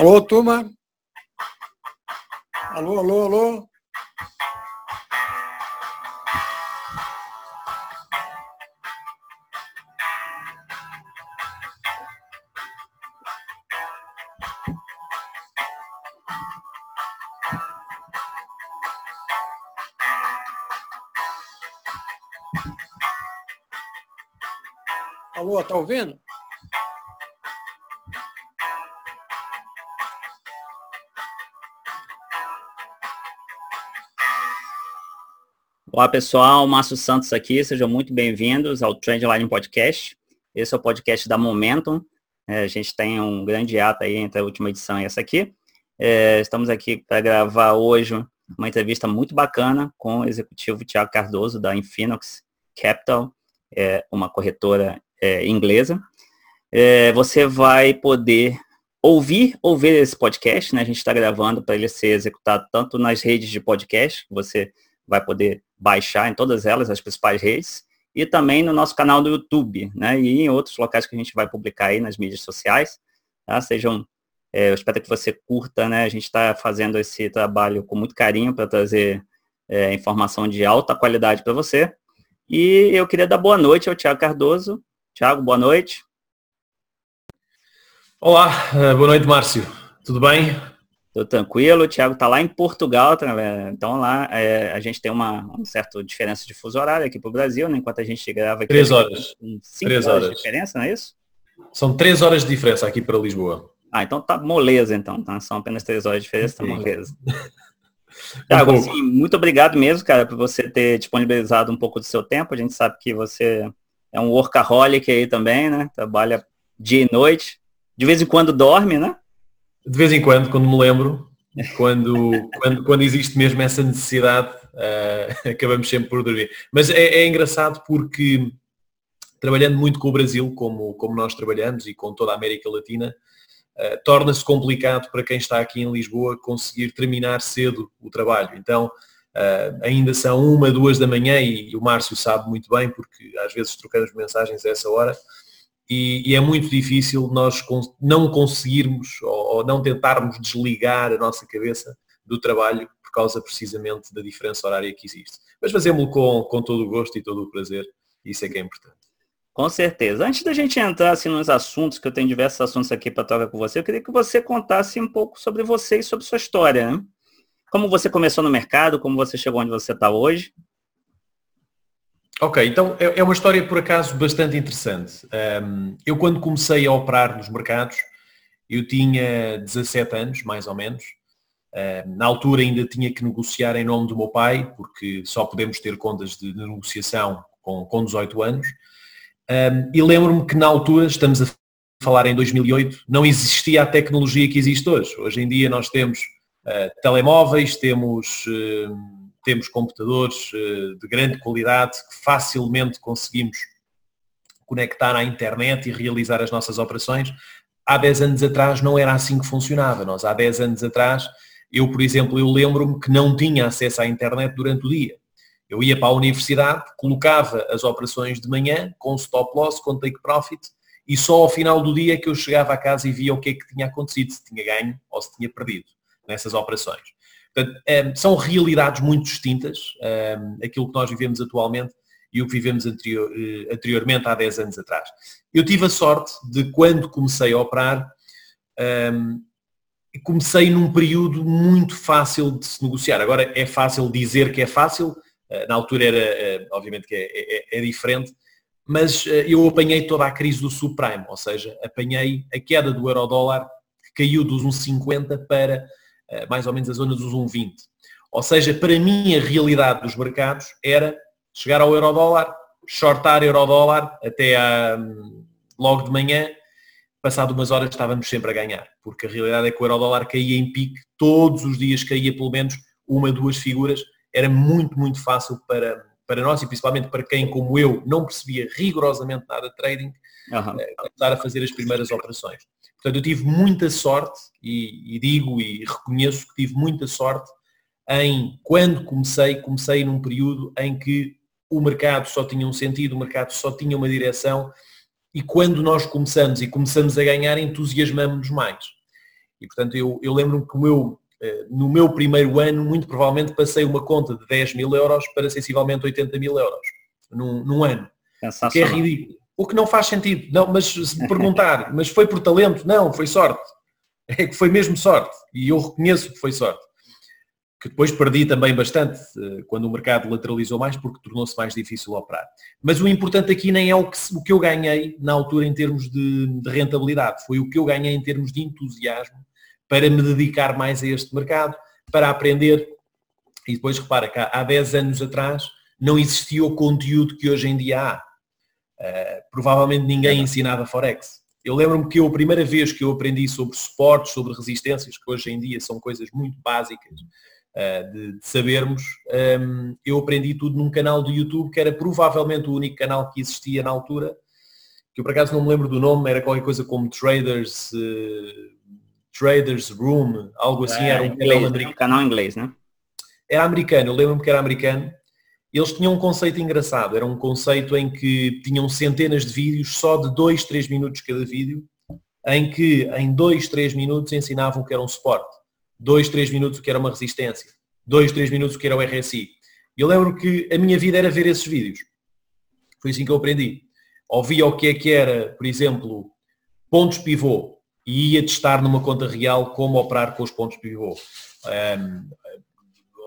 Alô, turma? Alô, alô, alô? Alô, tá ouvindo? Olá pessoal, Márcio Santos aqui, sejam muito bem-vindos ao Trendline Podcast. Esse é o podcast da Momentum. É, a gente tem um grande ato aí entre a última edição e essa aqui. É, estamos aqui para gravar hoje uma entrevista muito bacana com o executivo Tiago Cardoso da Infinox Capital, é, uma corretora é, inglesa. É, você vai poder ouvir ou ver esse podcast, né? A gente está gravando para ele ser executado tanto nas redes de podcast, você vai poder baixar em todas elas, as principais redes, e também no nosso canal do YouTube, né? E em outros locais que a gente vai publicar aí nas mídias sociais, tá? Sejam, é, eu espero que você curta, né? A gente está fazendo esse trabalho com muito carinho para trazer é, informação de alta qualidade para você. E eu queria dar boa noite ao Tiago Cardoso. Tiago, boa noite. Olá, eh, boa noite, Márcio. Tudo bem? Tô tranquilo, o Thiago tá lá em Portugal, tá, né? então lá é, a gente tem uma, uma certa diferença de fuso horário aqui para o Brasil, né? enquanto a gente grava aqui. Três horas. Cinco três horas, horas de diferença, não é isso? São três horas de diferença aqui para Lisboa. Ah, então tá moleza então, tá? São apenas três horas de diferença, tá moleza. Thiago, assim, muito obrigado mesmo, cara, por você ter disponibilizado um pouco do seu tempo. A gente sabe que você é um workaholic aí também, né? Trabalha dia e noite. De vez em quando dorme, né? De vez em quando, quando me lembro, quando, quando, quando existe mesmo essa necessidade, uh, acabamos sempre por dormir. Mas é, é, engraçado porque trabalhando muito com o Brasil, como, como nós trabalhamos e com toda a América Latina, uh, torna-se complicado para quem está aqui em Lisboa conseguir terminar cedo o trabalho. Então, uh, ainda são uma, duas da manhã e, e o Márcio sabe muito bem, porque às vezes trocamos mensagens a essa hora, e, e, é muito difícil nós não conseguirmos ou, não tentarmos desligar a nossa cabeça do trabalho por causa precisamente da diferença horária que existe. Mas fazemos-lo com, com todo o gosto e todo o prazer, isso é que é importante. Com certeza. Antes da gente entrar assim, nos assuntos, que eu tenho diversos assuntos aqui para trocar com você, eu queria que você contasse um pouco sobre você e sobre sua história. Né? Como você começou no mercado, como você chegou onde você está hoje. Ok, então é, é uma história por acaso bastante interessante. Eu quando comecei a operar nos mercados, eu tinha 17 anos, mais ou menos. Na altura ainda tinha que negociar em nome do meu pai, porque só podemos ter contas de negociação com, com 18 anos. E lembro-me que na altura, estamos a falar em 2008, não existia a tecnologia que existe hoje. Hoje em dia nós temos uh, telemóveis, temos... Temos computadores eh, de grande qualidade que facilmente conseguimos conectar à internet e realizar as nossas operações. Há 10 anos atrás não era assim que funcionava. Nós há 10 anos atrás, eu, por exemplo, eu lembro-me que não tinha acesso à internet durante o dia. Eu ia para a universidade, colocava as operações de manhã com stop loss, com take profit, e só ao final do dia que eu chegava a casa e via o que é que tinha acontecido, se tinha ganho ou se tinha perdido nessas operações. É, são realidades muito distintas, é, aquilo que nós vivemos atualmente e o que vivemos anterior, eh, anteriormente há 10 anos atrás. Eu tive a sorte de quando comecei a operar, comecei num período muito fácil de se negociar. Agora é fácil dizer que é fácil, na altura era, obviamente que é, é, é diferente, mas eu apanhei toda a crise do subprime, ou seja, apanhei a queda do euro-dólar que caiu dos 1,50 para eh, mais ou menos a zona dos 1,20. Ou seja, para mim a realidade dos mercados era chegar ao euro-dólar, shortar euro-dólar até a, logo de manhã, passado umas horas estávamos sempre a ganhar, porque a realidade é que o euro-dólar caía em pique, todos os dias caía pelo menos uma, duas figuras, era muito, muito fácil para, para nós e principalmente para quem, como eu, não percebia rigorosamente nada de trading, uhum. começar a fazer as primeiras operações. Portanto, eu tive muita sorte, e, e, digo e reconheço que tive muita sorte em, quando comecei, comecei num período em que o mercado só tinha um sentido, o mercado só tinha uma direção, e quando nós começamos e começamos a ganhar, entusiasmamos-nos mais. E portanto eu, eu lembro-me que eh, no meu primeiro ano, muito provavelmente passei uma conta de 10 mil euros para sensivelmente 80 mil euros num, num ano. O que é ridículo. O que não faz sentido. Não, mas se me perguntar, mas foi por talento? Não, foi sorte. É que foi mesmo sorte. E eu reconheço que foi sorte que depois perdi também bastante eh, quando o mercado lateralizou mais porque tornou-se mais difícil operar. Mas o importante aqui nem é o que, o que eu ganhei na altura em termos de, de, rentabilidade, foi o que eu ganhei em termos de entusiasmo para me dedicar mais a este mercado, para aprender. E depois repara que há, há 10 anos atrás não existia o conteúdo que hoje em dia há. Uh, provavelmente ninguém ensinava Forex. Eu lembro-me que eu, a primeira vez que eu aprendi sobre suportes, sobre resistências, que hoje em dia são coisas muito básicas, eh, de, de, sabermos, um, ehm, eu aprendi tudo num canal do YouTube que era provavelmente o único canal que existia na altura, que eu por acaso não me lembro do nome, era qualquer coisa como Traders, uh, Traders Room, algo assim, é, era um inglês, canal americano. canal inglês, né? Era americano, eu lembro-me que era americano. Eles tinham um conceito engraçado, era um conceito em que tinham centenas de vídeos, só de 2, 3 minutos cada vídeo, em que em 2, 3 minutos ensinavam que era um suporte dois, três minutos o que era uma resistência, dois, três minutos o que era o RSI. Eu lembro que a minha vida era ver esses vídeos. Foi assim que eu aprendi. Ouvia o que é que era, por exemplo, pontos pivô e ia testar numa conta real como operar com os pontos pivô. Um,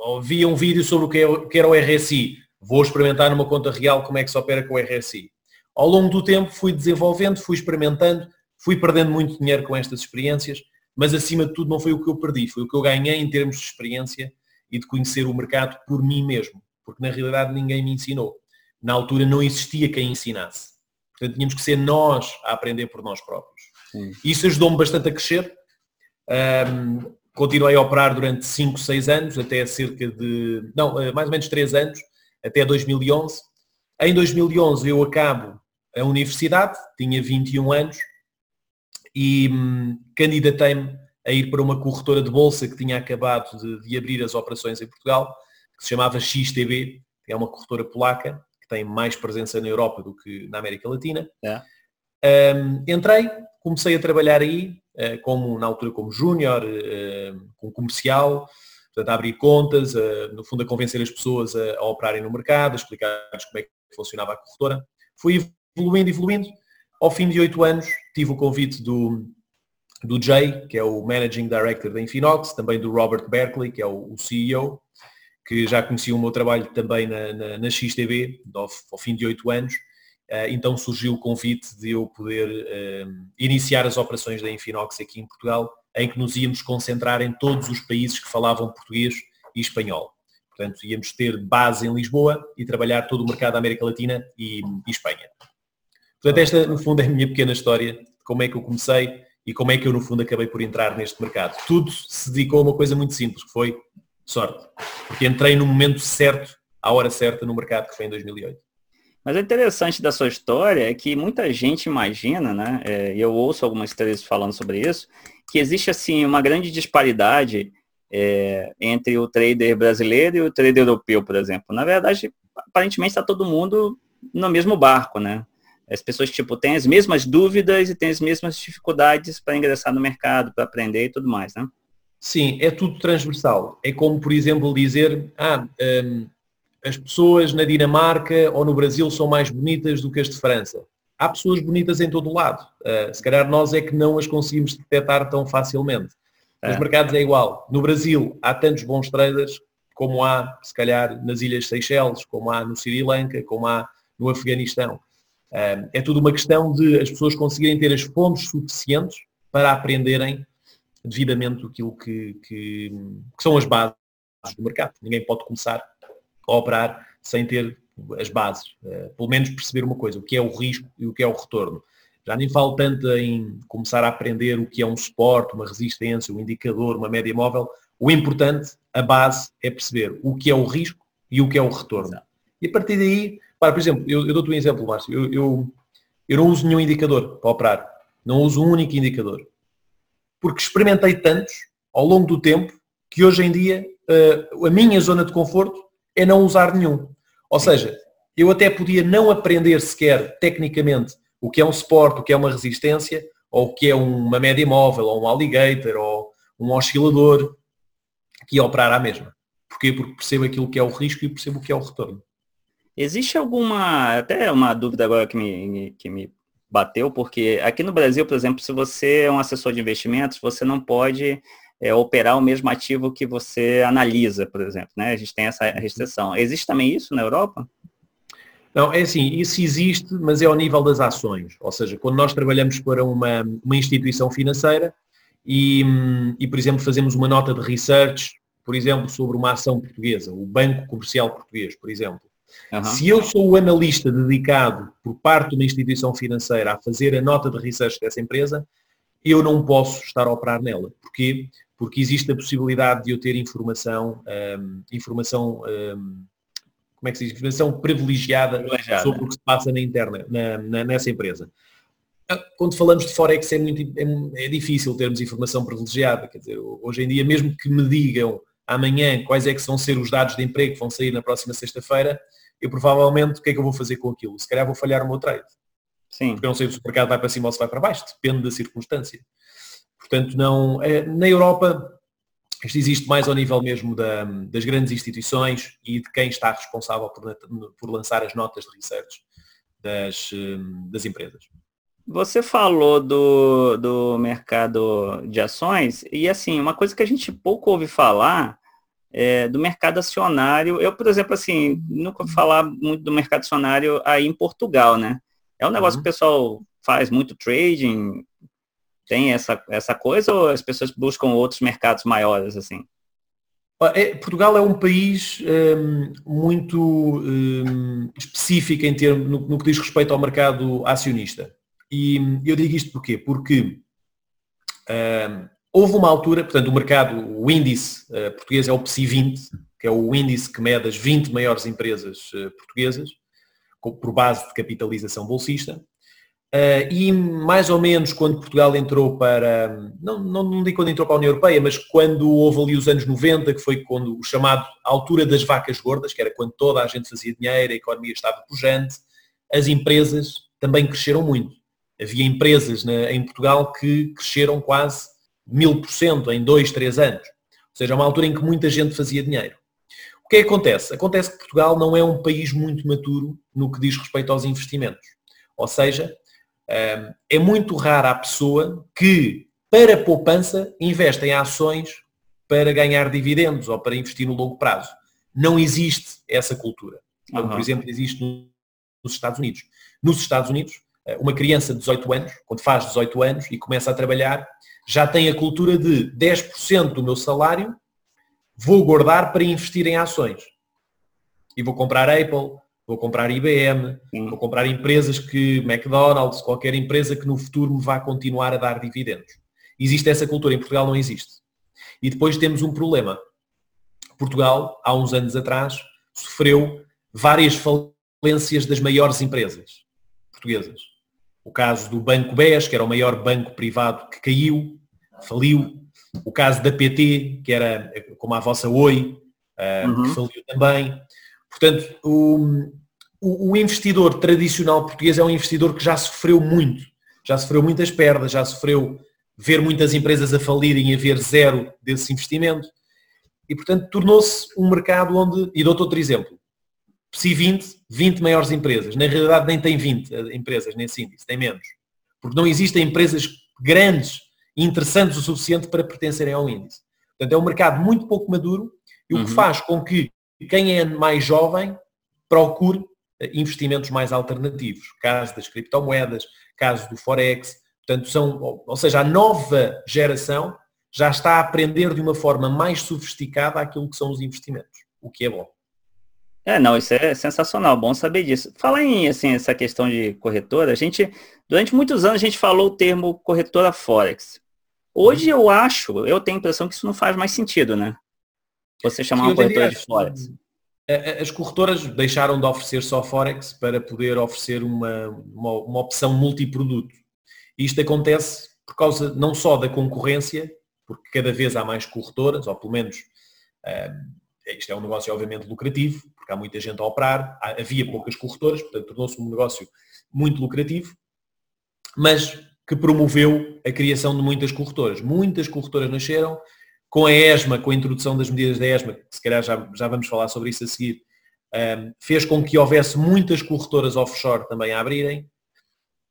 ouvia um vídeo sobre o que é era o RSI. Vou experimentar numa conta real como é que se opera com o RSI. Ao longo do tempo fui desenvolvendo, fui experimentando, fui perdendo muito dinheiro com estas experiências mas acima de tudo não foi o que eu perdi, foi o que eu ganhei em termos de experiência e de conhecer o mercado por mim mesmo, porque na realidade ninguém me ensinou. Na altura não existia quem ensinasse. Portanto, tínhamos que ser nós a aprender por nós próprios. Sim. Isso ajudou-me bastante a crescer. Um, continuei a operar durante 5, 6 anos, até cerca de, não, eh, mais ou menos 3 anos, até 2011. Em 2011 eu acabo a universidade, tinha 21 anos, e hum, candidatei-me a ir para uma corretora de bolsa que tinha acabado de, de, abrir as operações em Portugal, que se chamava XTB, que é uma corretora polaca, que tem mais presença na Europa do que na América Latina. É. Um, entrei, comecei a trabalhar aí, como na altura como júnior, uh, com comercial, portanto a abrir contas, uh, no fundo a convencer as pessoas a, a operarem no mercado, a explicar-lhes como é que funcionava a corretora. Fui evoluindo, evoluindo, ao fim de oito anos, tive o convite do, do Jay, que é o Managing Director da Infinox, também do Robert Berkeley, que é o, o CEO, que já conhecia o meu trabalho também na, na, na XTB, ao, ao, fim de oito anos. Uh, então surgiu o convite de eu poder uh, iniciar as operações da Infinox aqui em Portugal, em que nos íamos concentrar em todos os países que falavam português e espanhol. Portanto, íamos ter base em Lisboa e trabalhar todo o mercado da América Latina e, e Espanha. Portanto, esta no fundo é a minha pequena história de como é que eu comecei e como é que eu no fundo acabei por entrar neste mercado. Tudo se dedicou a uma coisa muito simples, que foi sorte. Porque entrei no momento certo, à hora certa no mercado, que foi em 2008. Mas o interessante da sua história é que muita gente imagina, né, é, eu ouço algumas histórias falando sobre isso, que existe assim uma grande disparidade é, entre o trader brasileiro e o trader europeu, por exemplo. Na verdade, aparentemente está todo mundo no mesmo barco, né? As pessoas, tipo, têm as mesmas dúvidas e têm as mesmas dificuldades para ingressar no mercado, para aprender e tudo mais, né? Sim, é tudo transversal. É como, por exemplo, dizer, ah, um, as pessoas na Dinamarca ou no Brasil são mais bonitas do que as de França. Há pessoas bonitas em todo o lado. Uh, se calhar nós é que não as conseguimos detectar tão facilmente. É. Nos mercados é igual. No Brasil há tantos bons traders como há, se calhar, nas Ilhas Seychelles, como há no Sri Lanka, como há no Afeganistão. É tudo uma questão de as pessoas conseguirem ter as fontes suficientes para aprenderem devidamente aquilo que, que, que são as bases do mercado. Ninguém pode começar operar sem ter as bases. Eh, pelo menos perceber uma coisa, o que é o risco e o que é o retorno. Já nem falo tanto em começar a aprender o que é um suporte, uma resistência, um indicador, uma média móvel. O importante, a base, é perceber o que é o risco e o que é o retorno. E a partir daí para, por exemplo, eu, eu dou-te um exemplo, Márcio. Eu, eu, eu não uso nenhum indicador para operar. Não uso um único indicador. Porque experimentei tantos ao longo do tempo que hoje em dia uh, a minha zona de conforto é não usar nenhum. Ou seja, eu até podia não aprender sequer tecnicamente o que é um suporte, o que é uma resistência, ou o que é uma média móvel, ou um alligator, ou um oscilador, que operar à mesma. Porquê? Porque percebo aquilo que é o risco e percebo o que é o retorno. Existe alguma, até uma dúvida agora que me, que me bateu, porque aqui no Brasil, por exemplo, se você é um assessor de investimentos, você não pode é, operar o mesmo ativo que você analisa, por exemplo, né? A gente tem essa restrição. Existe também isso na Europa? Não, é assim, isso existe, mas é ao nível das ações. Ou seja, quando nós trabalhamos para uma, uma instituição financeira e, e, por exemplo, fazemos uma nota de research, por exemplo, sobre uma ação portuguesa, o Banco Comercial Português, por exemplo. Uhum. Se eu sou o analista dedicado por parte de uma instituição financeira a fazer a nota de research dessa empresa, eu não posso estar a operar nela. Porquê? Porque existe a possibilidade de eu ter informação, um, informação um, como é que se diz, informação privilegiada, privilegiada, sobre o que se passa na internet, na, na, nessa empresa. Ah, quando falamos de Forex é, muito, é, é, difícil termos informação privilegiada. Quer dizer, hoje em dia, mesmo que me digam amanhã quais é que vão ser os dados de emprego que vão sair na próxima sexta-feira, eu provavelmente o que é que eu vou fazer com aquilo? Se calhar vou falhar o meu trade. Sim. Porque eu não sei se o mercado vai para cima ou se vai para baixo, depende da circunstância. Portanto, não, é, na Europa isto existe mais ao nível mesmo da, das grandes instituições e de quem está responsável por, por lançar as notas de research das, hum, das empresas. Você falou do, do mercado de ações e assim, uma coisa que a gente pouco ouve falar é do mercado acionário. Eu, por exemplo, assim, nunca ouvi falar muito do mercado acionário aí em Portugal, né? É um negócio uhum. que o pessoal faz muito trading, tem essa, essa coisa ou as pessoas buscam outros mercados maiores assim? É, Portugal é um país um, muito um, específico em termos, no, no, que diz respeito ao mercado acionista. E eu digo isto porquê? Porque um, houve uma altura, portanto, o mercado, o índice uh, português é o PSI 20, que é o índice que mede as 20 maiores empresas uh, portuguesas, por base de capitalização bolsista. Uh, e mais ou menos quando Portugal entrou para, não, não, não digo quando entrou para a União Europeia, mas quando houve ali os anos 90, que foi quando o chamado altura das vacas gordas, que era quando toda a gente fazia dinheiro, a economia estava pujante, as empresas também cresceram muito. Havia empresas na, em Portugal que cresceram quase mil por cento em dois, três anos. Ou seja, uma altura em que muita gente fazia dinheiro. O que é que acontece? Acontece que Portugal não é um país muito maturo no que diz respeito aos investimentos. Ou seja, é muito rara a pessoa que, para poupança, investe em ações para ganhar dividendos ou para investir no longo prazo. Não existe essa cultura. Como, uhum. por exemplo, existe nos Estados Unidos. Nos Estados Unidos, eh, uma criança de 18 anos, quando faz 18 anos e começa a trabalhar, já tem a cultura de 10% do meu salário vou guardar para investir em ações. E vou comprar Apple, vou comprar IBM, Sim. vou comprar empresas que, McDonald's, qualquer empresa que no futuro me vá continuar a dar dividendos. Existe essa cultura, em Portugal não existe. E depois temos um problema. Portugal, há uns anos atrás, sofreu várias falências das maiores empresas portuguesas. O caso do Banco BES, que era o maior banco privado que caiu, faliu. O caso da PT, que era como a vossa Oi, uhum. que faliu também. Portanto, o, o, investidor tradicional português é um investidor que já sofreu muito, já sofreu muitas perdas, já sofreu ver muitas empresas a falirem e haver zero desse investimento. E, portanto, tornou-se um mercado onde, e dou-te outro exemplo, PSI 20, 20 maiores empresas. Na realidade nem tem 20 eh, empresas nesse índice, tem menos. Porque não existem empresas grandes e interessantes o suficiente para pertencerem ao índice. Portanto, é um mercado muito pouco maduro e o que uhum. faz com que quem é mais jovem procure eh, investimentos mais alternativos, caso das criptomoedas, caso do Forex, portanto são, ou seja, a nova geração já está a aprender de uma forma mais sofisticada aquilo que são os investimentos, o que é bom. É, não, isso é sensacional, bom saber disso. Fala em assim, essa questão de corretora, a gente, durante muitos anos a gente falou o termo corretora Forex. Hoje uhum. eu acho, eu tenho a impressão que isso não faz mais sentido, né? Você chamar uma corretora de Forex. As corretoras deixaram de oferecer só Forex para poder oferecer uma, uma, uma opção multiproduto. Isto acontece por causa não só da concorrência, porque cada vez há mais corretoras, ou pelo menos uh, isto é um negócio obviamente lucrativo, porque há muita gente a operar, havia poucas corretoras, portanto tornou-se um negócio muito lucrativo, mas que promoveu a criação de muitas corretoras. Muitas corretoras nasceram com a ESMA, com a introdução das medidas da ESMA, que se calhar já, já vamos falar sobre isso a seguir, um, fez com que houvesse muitas corretoras offshore também a abrirem,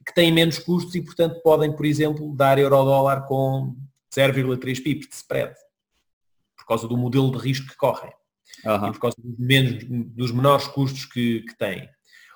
que têm menos custos e, portanto, podem, por exemplo, dar euro-dólar com 0,3 pips de spread, por causa do modelo de risco que correm uhum. e por causa dos, menos, dos menores custos que, que têm.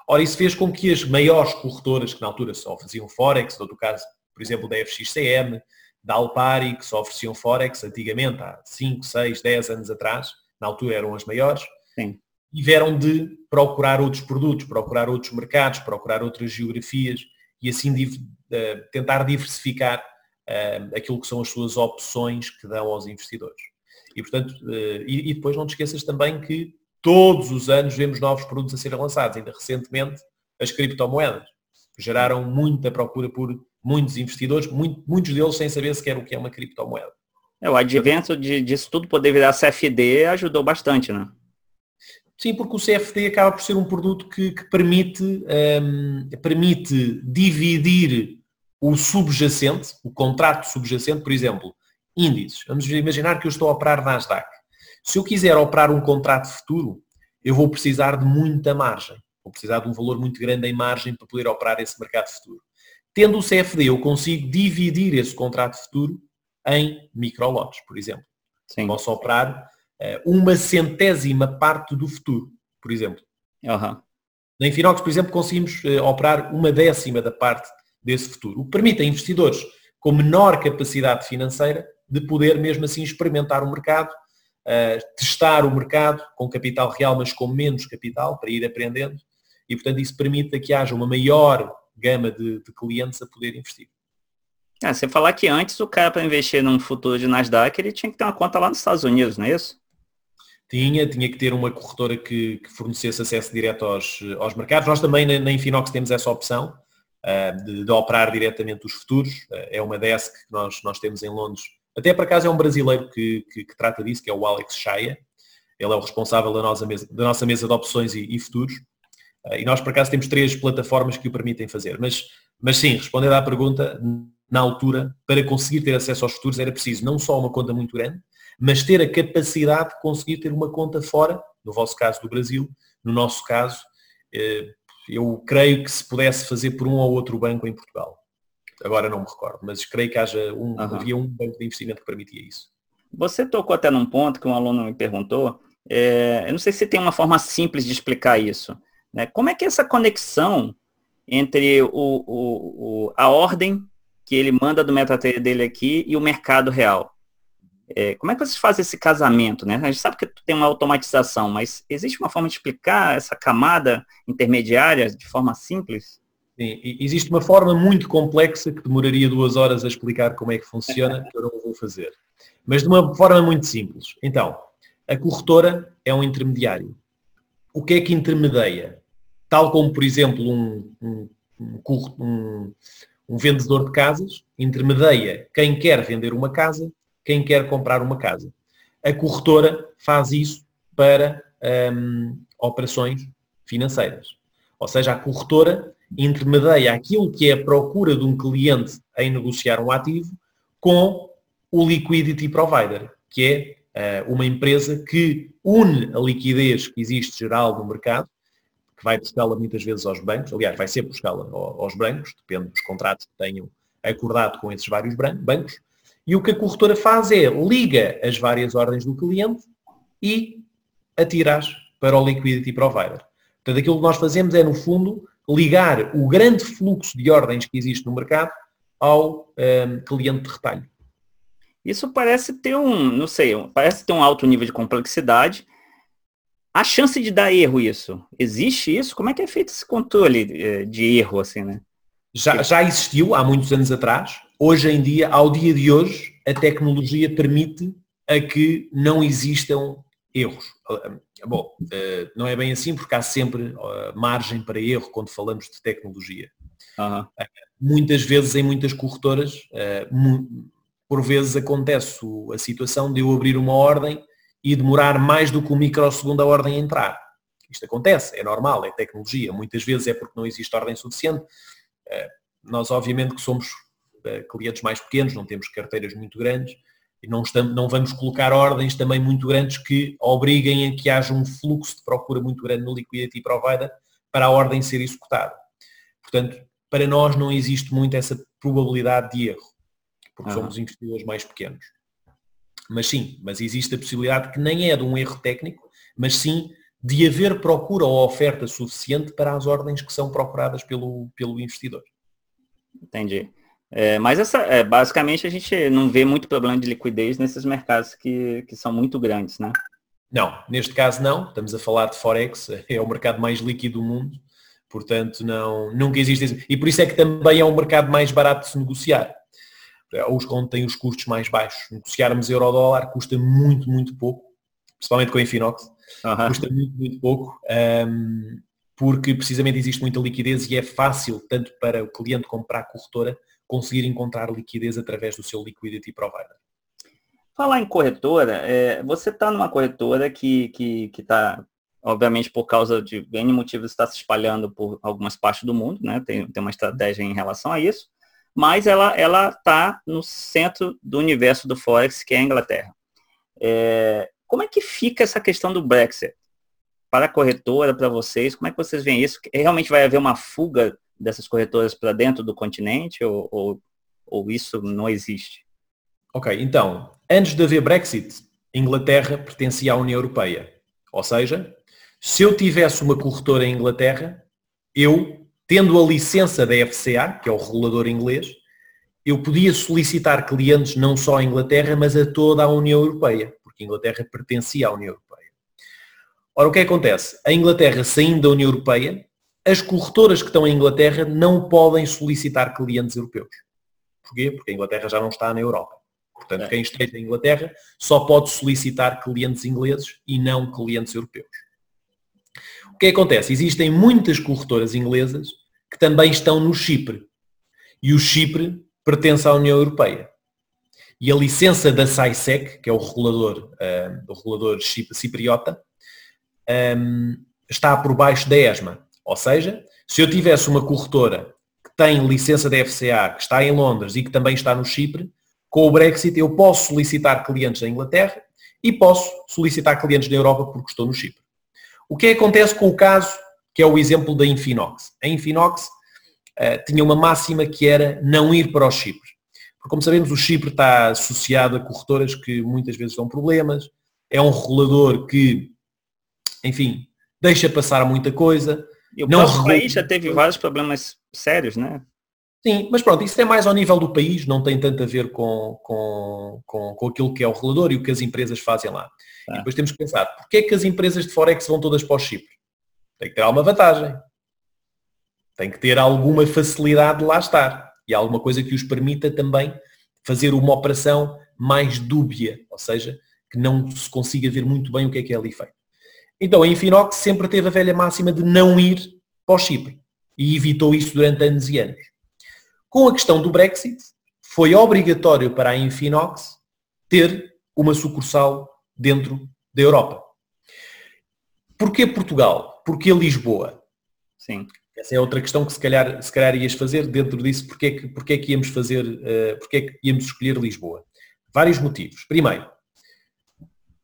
Ora, isso fez com que as maiores corretoras, que na altura só faziam Forex, no outro caso, por exemplo, da FXCM, da Alpari, que só ofereciam Forex antigamente, há 5, 6, 10 anos atrás, na altura eram as maiores, Sim. tiveram de procurar outros produtos, procurar outros mercados, procurar outras geografias e assim uh, tentar diversificar uh, aquilo que são as suas opções que dão aos investidores. E, portanto, uh, e, e, depois não te esqueças também que todos os anos vemos novos produtos a serem lançados. Ainda recentemente, as criptomoedas geraram muita procura por muitos investidores, muito, muitos deles sem saber sequer o que é uma criptomoeda. É, o advento de, disso tudo poder virar CFD ajudou bastante, né? Sim, porque o CFD acaba por ser um produto que, que permite, um, permite dividir o subjacente, o contrato subjacente, por exemplo, índices. Vamos imaginar que eu estou a operar Nasdaq. Se eu quiser operar um contrato futuro, eu vou precisar de muita margem. Vou precisar de um valor muito grande em margem para poder operar esse mercado futuro. Tendo o CFD, eu consigo dividir esse contrato futuro em microlotes, por exemplo. Sim. Posso operar uh, uma centésima parte do futuro, por exemplo. Uhum. Na Infinox, por exemplo, conseguimos uh, operar uma décima da parte desse futuro, o que permite a investidores com menor capacidade financeira de poder mesmo assim experimentar o mercado, uh, testar o mercado com capital real, mas com menos capital, para ir aprendendo, e portanto isso permite que haja uma maior gama de, de clientes a poder investir. Ah, você falar que antes o cara para investir num futuro de Nasdaq, ele tinha que ter uma conta lá nos Estados Unidos, não é isso? Tinha, tinha que ter uma corretora que, que fornecesse acesso direto aos, aos mercados. Nós também na, na Infinox temos essa opção uh, de, de, operar diretamente os futuros. Uh, é uma desk que nós, nós temos em Londres. Até por acaso é um brasileiro que, que, que trata disso, que é o Alex Shaya. Ele é o responsável da nossa mesa, da nossa mesa de opções e, e futuros. E nós, por acaso, temos três plataformas que o permitem fazer. Mas, mas sim, respondendo à pergunta, na altura, para conseguir ter acesso aos futuros era preciso não só uma conta muito grande, mas ter a capacidade de conseguir ter uma conta fora, no vosso caso do Brasil, no nosso caso, eh, eu creio que se pudesse fazer por um ou outro banco em Portugal. Agora não me recordo, mas creio que haja um, uhum. havia um banco de investimento que permitia isso. Você tocou até num ponto que um aluno me perguntou, é, eu não sei se tem uma forma simples de explicar isso, né? Como é que é essa conexão entre o, o, o, a ordem que ele manda do MetaTrader dele aqui e o mercado real? É, como é que vocês fazem esse casamento? Né? A gente sabe que tem uma automatização, mas existe uma forma de explicar essa camada intermediária de forma simples? Sim, existe uma forma muito complexa que demoraria duas horas a explicar como é que funciona, que eu não vou fazer. Mas de uma forma muito simples. Então, a corretora é um intermediário. O que é que intermedia? tal como, por exemplo, um, um, um, um vendedor de casas intermedia quem quer vender uma casa, quem quer comprar uma casa. A corretora faz isso para um, operações financeiras. Ou seja, a corretora intermedia aquilo que é a procura de um cliente em negociar um ativo com o liquidity provider, que é uma empresa que une a liquidez que existe geral no mercado que vai buscá-la muitas vezes aos bancos, aliás, vai sempre buscá-la aos bancos, depende dos contratos que tenham acordado com esses vários bancos, e o que a corretora faz é liga as várias ordens do cliente e atira-as para o liquidity provider. Portanto, aquilo que nós fazemos é, no fundo, ligar o grande fluxo de ordens que existe no mercado ao um, cliente de retalho. Isso parece ter um, não sei, parece ter um alto nível de complexidade, a chance de dar erro isso, existe isso? Como é que é feito esse controle eh, de erro, assim, né? Já, já existiu há muitos anos atrás. Hoje em dia, ao dia de hoje, a tecnologia permite a que não existam erros. Bom, eh, não é bem assim porque há sempre eh, margem para erro quando falamos de tecnologia. Uhum. Muitas vezes em muitas corretoras, por vezes acontece a situação de eu abrir uma ordem e demorar mais do que um microsegundo a ordem a entrar. Isto acontece, é normal, é tecnologia. Muitas vezes é porque não existe ordem suficiente. Eh, nós, obviamente, que somos para clientes mais pequenos, não temos carteiras muito grandes e não, estamos, não vamos colocar ordens também muito grandes que obriguem a que haja um fluxo de procura muito grande no liquidity provider para a ordem ser executada. Portanto, para nós não existe muito essa probabilidade de erro, porque uhum. somos investidores mais pequenos. Mas sim, mas existe a possibilidade que nem é de um erro técnico, mas sim de haver procura ou oferta suficiente para as ordens que são procuradas pelo, pelo investidor. Entendi. É, mas essa, é, basicamente a gente não vê muito problema de liquidez nesses mercados que, que são muito grandes, né? Não, neste caso não. Estamos a falar de Forex, é o mercado mais líquido do mundo. Portanto, não, nunca existe isso. E por isso é que também é um mercado mais barato de se negociar. Os onde têm os custos mais baixos. Negociarmos euro-dólar custa muito, muito pouco, principalmente com a Infinox. Uhum. Custa muito, muito pouco, um, porque precisamente existe muita liquidez e é fácil, tanto para o cliente como para a corretora, conseguir encontrar liquidez através do seu liquidity provider. Falar em corretora, é, você está numa corretora que está, que, que tá, obviamente, por causa de N motivos, está se espalhando por algumas partes do mundo, né? Tem, tem uma estratégia em relação a isso, mas ela está no centro do universo do Forex, que é a Inglaterra. É, como é que fica essa questão do Brexit? Para a corretora, para vocês, como é que vocês veem isso? Realmente vai haver uma fuga dessas corretoras para dentro do continente ou, ou, ou isso não existe? Ok, então, antes de haver Brexit, Inglaterra pertencia à União Europeia. Ou seja, se eu tivesse uma corretora em Inglaterra, eu, tendo a licença da FCA, que é o regulador inglês, eu podia solicitar clientes não só à Inglaterra, mas a toda a União Europeia, porque a Inglaterra pertencia à União Europeia. Ora, o que acontece? A Inglaterra saindo da União Europeia, as corretoras que estão em Inglaterra não podem solicitar clientes europeus. Porquê? Porque a Inglaterra já não está na Europa. Portanto, é. quem esteja em Inglaterra só pode solicitar clientes ingleses e não clientes europeus. O que acontece? Existem muitas corretoras inglesas que também estão no Chipre. E o Chipre pertence à União Europeia. E a licença da SAISEC, que é o regulador, uh, o regulador cipriota, um, está por baixo da ESMA. Ou seja, se eu tivesse uma corretora que tem licença da FCA, que está em Londres e que também está no Chipre, com o Brexit eu posso solicitar clientes da Inglaterra e posso solicitar clientes da Europa porque estou no Chipre. O que acontece com o caso, que é o exemplo da Infinox? A Infinox uh, tinha uma máxima que era não ir para o Chipre. Porque, como sabemos, o Chipre está associado a corretoras que muitas vezes dão problemas, é um regulador que, enfim, deixa passar muita coisa. E o não país já teve vários problemas sérios, né? Sim, mas pronto, isso é mais ao nível do país, não tem tanto a ver com, com, com, com aquilo que é o regulador e o que as empresas fazem lá. Ah. E depois temos que pensar, porquê é que as empresas de Forex vão todas para o Chipre? Tem que ter alguma vantagem. Tem que ter alguma facilidade de lá estar. E alguma coisa que os permita também fazer uma operação mais dúbia, ou seja, que não se consiga ver muito bem o que é que é ali feito. Então a Infinox sempre teve a velha máxima de não ir para o Chipre e evitou isso durante anos e anos. Com a questão do Brexit, foi obrigatório para a Infinox ter uma sucursal dentro da Europa. Porquê Portugal? Porquê Lisboa? Sim. Essa é outra questão que se calhar, se calhar ias fazer dentro disso, porque é que, porque é que íamos fazer, uh, porque é que íamos escolher Lisboa? Vários motivos. Primeiro,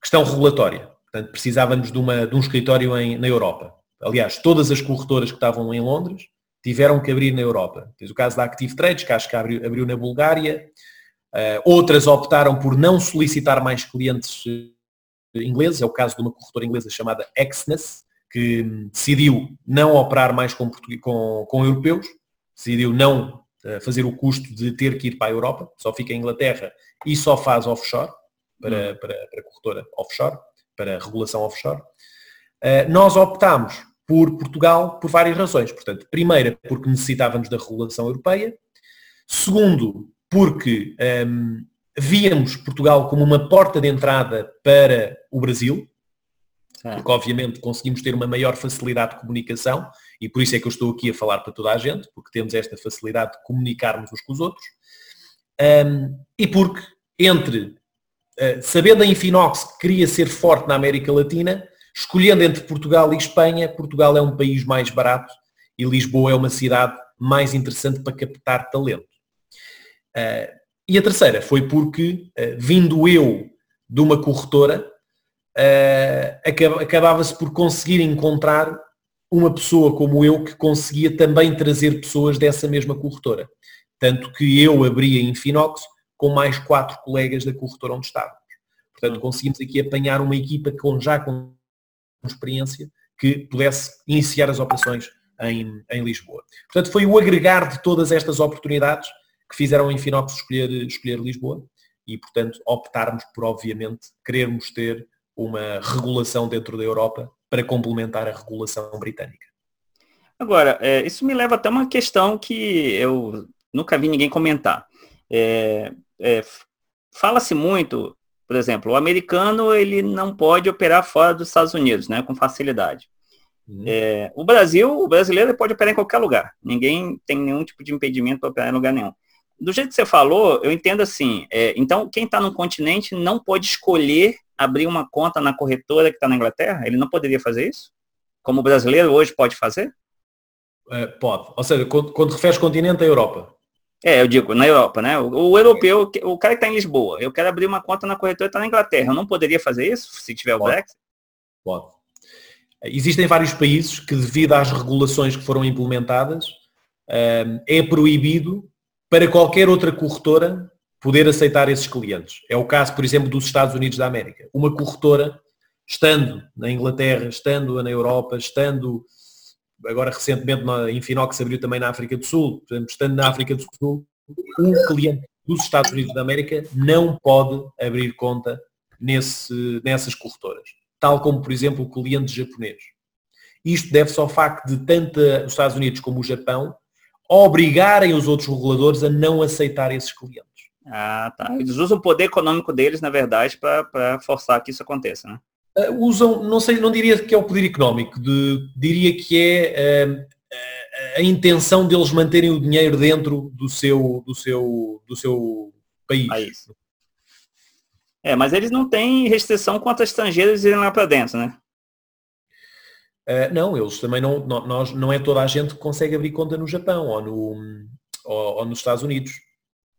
questão regulatória. Portanto, precisávamos de, uma, de um escritório em, na Europa. Aliás, todas as corretoras que estavam em Londres tiveram que abrir na Europa. Tens o caso da Active Trades, que acho que abriu, abriu na Bulgária. Uh, outras optaram por não solicitar mais clientes ingleses. É o caso de uma corretora inglesa chamada Exness, que decidiu não operar mais com, com, com europeus, decidiu não uh, fazer o custo de ter que ir para a Europa, só fica em Inglaterra e só faz offshore, para, hum. para, para corretora offshore, para regulação offshore. nós optámos por Portugal por várias razões. Portanto, primeira, porque necessitávamos da regulação europeia. Segundo, porque um, víamos Portugal como uma porta de entrada para o Brasil, porque obviamente conseguimos ter uma maior facilidade de comunicação e por isso é que eu estou aqui a falar para toda a gente, porque temos esta facilidade de comunicarmos uns com os outros. Um, e porque entre uh, sabendo a Infinox que queria ser forte na América Latina, Escolhendo entre Portugal e Espanha, Portugal é um país mais barato e Lisboa é uma cidade mais interessante para captar talento. Uh, e a terceira foi porque, uh, vindo eu de uma corretora, uh, acabava-se por conseguir encontrar uma pessoa como eu que conseguia também trazer pessoas dessa mesma corretora. Tanto que eu abri a Infinox com mais quatro colegas da corretora onde estávamos. Portanto, hum. conseguimos aqui apanhar uma equipa com, já com experiência que pudesse iniciar as operações em, em Lisboa. Portanto, foi o agregar de todas estas oportunidades que fizeram a Infinox escolher, escolher Lisboa e, portanto, optarmos por, obviamente, querermos ter uma regulação dentro da Europa para complementar a regulação britânica. Agora, é, isso me leva até uma questão que eu nunca vi ninguém comentar. É, é, Fala-se muito, por exemplo, o americano ele não pode operar fora dos Estados Unidos, né, com facilidade. Uhum. É, o Brasil, o brasileiro pode operar em qualquer lugar. Ninguém tem nenhum tipo de impedimento para operar em lugar nenhum. Do jeito que você falou, eu entendo assim. É, então, quem está no continente não pode escolher abrir uma conta na corretora que está na Inglaterra? Ele não poderia fazer isso? Como o brasileiro hoje pode fazer? É, pode. Ou seja, quando, quando refere continente, a Europa. É, eu digo, na Europa, né? O, o europeu, o cara que está em Lisboa, eu quero abrir uma conta na corretora que está na Inglaterra. Eu não poderia fazer isso se tiver pode. o Brexit? Pode. Existem vários países que, devido às regulações que foram implementadas, eh, é proibido para qualquer outra corretora poder aceitar esses clientes. É o caso, por exemplo, dos Estados Unidos da América. Uma corretora, estando na Inglaterra, estando na Europa, estando agora recentemente na Infinox abriu também na África do Sul, por exemplo, estando na África do Sul, um cliente dos Estados Unidos da América não pode abrir conta nesse, nessas corretoras, tal como, por exemplo, o cliente japonês. Isto deve-se ao facto de tanto os Estados Unidos como o Japão obrigarem os outros reguladores a não aceitar esses clientes. Ah, tá. Eles usam o poder econômico deles, na verdade, para forçar que isso aconteça, né? Uh, usam, não sei, não diria que é o poder económico, de, diria que é uh, a intenção deles manterem o dinheiro dentro do seu, do seu, do seu país. país. É, mas eles não têm restrição quanto a estrangeiros irem lá para dentro, né? Uh, não, eles também não, não, nós, não é toda a gente que consegue abrir conta no Japão ou, no, ou, ou nos Estados Unidos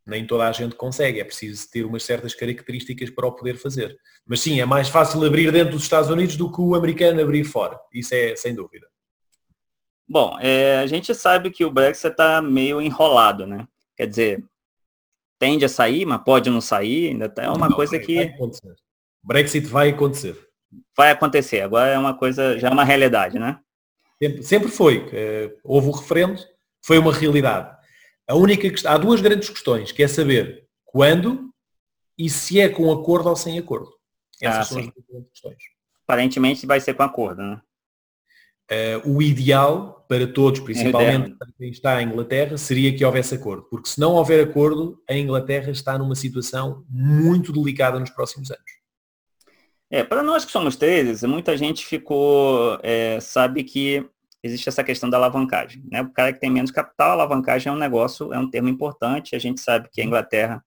nem toda a gente consegue, é preciso ter umas certas características para o poder fazer. Mas sim, é mais fácil abrir dentro dos Estados Unidos do que o americano abrir fora, isso é sem dúvida. Bom, é, a gente sabe que o Brexit está meio enrolado, né? Quer dizer, tende a sair, mas pode não sair, ainda tá, é uma não, coisa que... Vai Brexit vai acontecer. Vai acontecer, agora é uma coisa, já é uma realidade, né? Sempre, sempre foi. É, houve o referendo, foi uma realidade a única há duas grandes questões, que é saber quando e se é com acordo ou sem acordo. Essas ah, são sim. as grandes questões. Aparentemente vai ser com acordo, né? Uh, o ideal para todos, principalmente é para quem está em Inglaterra, seria que houvesse acordo. Porque se não houver acordo, a Inglaterra está numa situação muito delicada nos próximos anos. É, para nós que somos traders, muita gente ficou, é, sabe que existe essa questão da alavancagem. Né? O cara que tem menos capital, alavancagem é um negócio, é um termo importante. A gente sabe que a Inglaterra,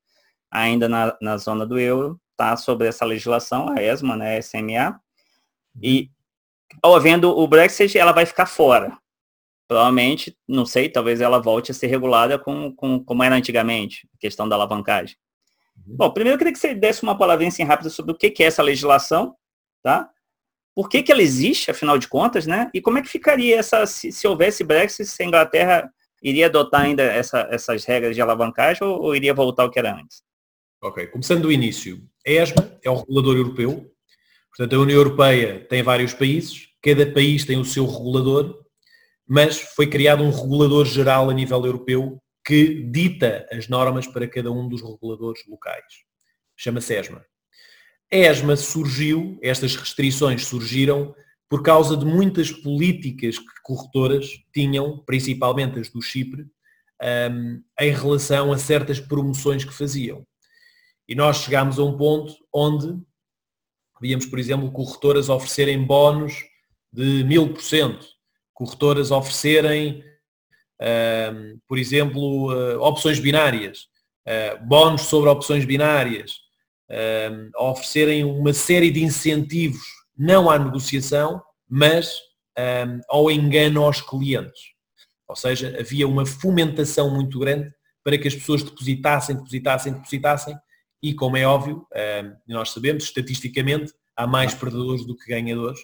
ainda na, na zona do euro, está sobre essa legislação, a ESMA, né, a SMA, e ao havendo o Brexit, ela vai ficar fora. Provavelmente, não sei, talvez ela volte a ser regulada com, com, como era antigamente, a questão da alavancagem. Bom, primeiro eu queria que você desse uma palavrinha assim rápida sobre o que, que é essa legislação, tá? por que, que ela existe, afinal de contas, né? E como é que ficaria essa, se, se houvesse Brexit, se a Inglaterra iria adotar ainda essa, essas regras de alavancagem ou, ou, iria voltar ao que era antes? Ok, começando do início. A ESMA é o regulador europeu, portanto a União Europeia tem vários países, cada país tem o seu regulador, mas foi criado um regulador geral a nível europeu que dita as normas para cada um dos reguladores locais. Chama-se ESMA. A ESMA surgiu, estas restrições surgiram por causa de muitas políticas que corretoras tinham, principalmente as do Chipre, em relação a certas promoções que faziam. E nós chegámos a um ponto onde víamos, por exemplo, corretoras oferecerem bónus de mil por cento, corretoras oferecerem, por exemplo, uh, opções binárias, uh, bónus sobre opções binárias, oferecerem uma série de incentivos, não à negociação, mas um, ao engano aos clientes. Ou seja, havia uma fomentação muito grande para que as pessoas depositassem, depositassem, depositassem e, como é óbvio, nós sabemos, estatisticamente, há mais perdedores do que ganhadores,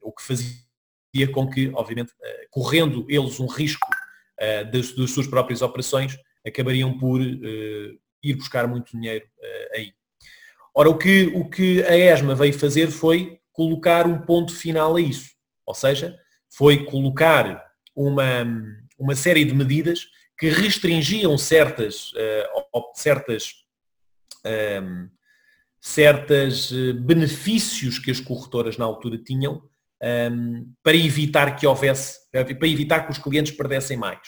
o que fazia com que, obviamente, correndo eles um risco das, das suas próprias operações, acabariam por ir buscar muito dinheiro aí. Ora, o que, o que a ESMA veio fazer foi colocar um ponto final a isso. Ou seja, foi colocar uma, uma série de medidas que restringiam certas, uh, certas, um, ehm, certas eh, benefícios que as corretoras na altura tinham um, ehm, para evitar que houvesse, para evitar que os clientes perdessem mais.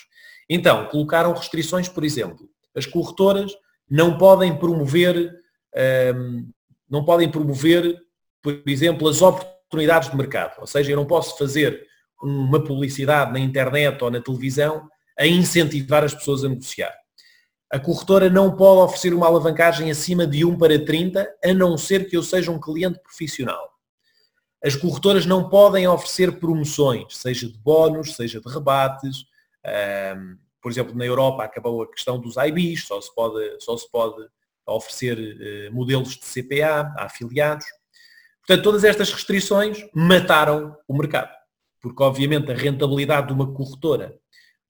Então, colocaram restrições, por exemplo, as corretoras não podem promover, um, ehm, não podem promover, por exemplo, as oportunidades de mercado. Ou seja, eu não posso fazer uma publicidade na internet ou na televisão a incentivar as pessoas a negociar. A corretora não pode oferecer uma alavancagem acima de 1 para 30, a não ser que eu seja um cliente profissional. As corretoras não podem oferecer promoções, seja de bónus, seja de rebates. Por exemplo, na Europa acabou a questão dos IBs, só se pode, só se pode oferecer uh, modelos de CPA a afiliados. Portanto, todas estas restrições mataram o mercado, porque obviamente a rentabilidade de uma corretora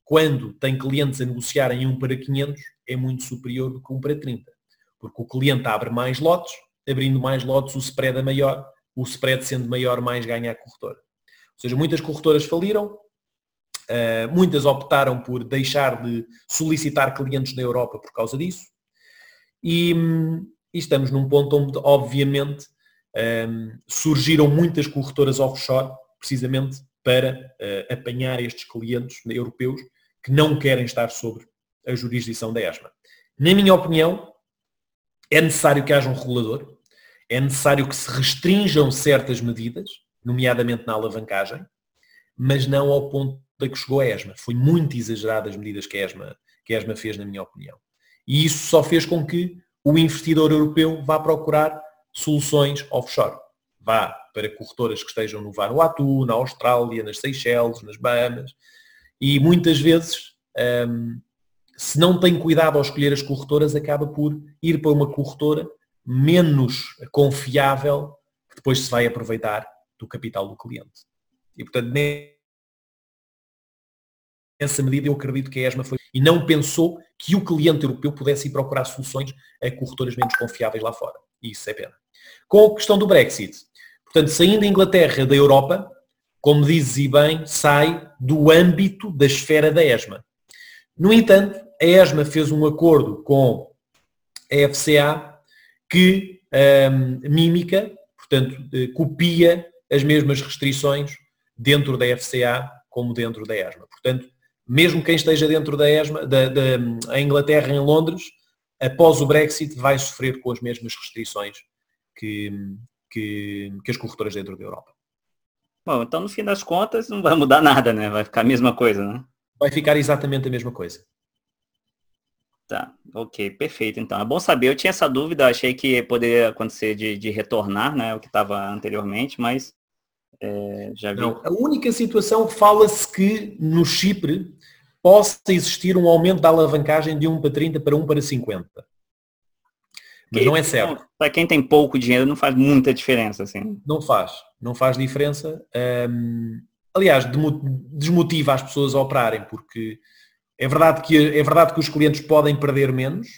quando tem clientes a negociar em 1 para 500, é muito superior do que 1 para 30. Porque o cliente abre mais lotes, abrindo mais lotes o spread é maior, o spread sendo maior mais ganha a corretora. Ou seja, muitas corretoras faliram, eh, muitas optaram por deixar de solicitar clientes na Europa por causa disso, e, e estamos num ponto onde, obviamente, eh, surgiram muitas corretoras offshore, precisamente para uh, apanhar estes clientes europeus que não querem estar sobre a jurisdição da ESMA. Na minha opinião, é necessário que haja um regulador, é necessário que se restringam certas medidas, nomeadamente na alavancagem, mas não ao ponto da que chegou a ESMA. Foi muito exagerada as medidas que a ESMA, que a ESMA fez, na minha opinião. E isso só fez com que o investidor europeu vá procurar soluções offshore. Vá para corretoras que estejam no Vanuatu, na Austrália, nas Seychelles, nas Bahamas, e muitas vezes, um, se não tem cuidado ao escolher as corretoras, acaba por ir para uma corretora menos confiável, que depois se vai aproveitar do capital do cliente. E portanto, nessa medida eu acredito que a ESMA foi e não pensou que o cliente europeu pudesse ir procurar soluções a corretoras menos confiáveis lá fora. E isso é pena. Com a questão do Brexit, portanto, saindo a Inglaterra da Europa, como dizes e bem, sai do âmbito da esfera da ESMA. No entanto, a ESMA fez um acordo com a FCA que um, mímica, portanto, eh, copia as mesmas restrições dentro da FCA como dentro da ESMA. Portanto, mesmo quem esteja dentro da ESMA, da, da Inglaterra em Londres, após o Brexit vai sofrer com as mesmas restrições que, que, que as corretoras dentro da Europa. Bom, então no fim das contas não vai mudar nada, né? Vai ficar a mesma coisa, né? Vai ficar exatamente a mesma coisa. Tá, ok, perfeito. Então, é bom saber. Eu tinha essa dúvida, achei que poderia acontecer de, de retornar, né? O que estava anteriormente, mas é, já vi. Não, a única situação fala-se que no Chipre possa existir um aumento da alavancagem de 1 para 30 para 1 para 50. Mas não é certo. Para quem tem pouco dinheiro não faz muita diferença, assim. Não faz, não faz diferença. Um, aliás, desmotiva as pessoas a operarem, porque é verdade, que, é verdade que os clientes podem perder menos.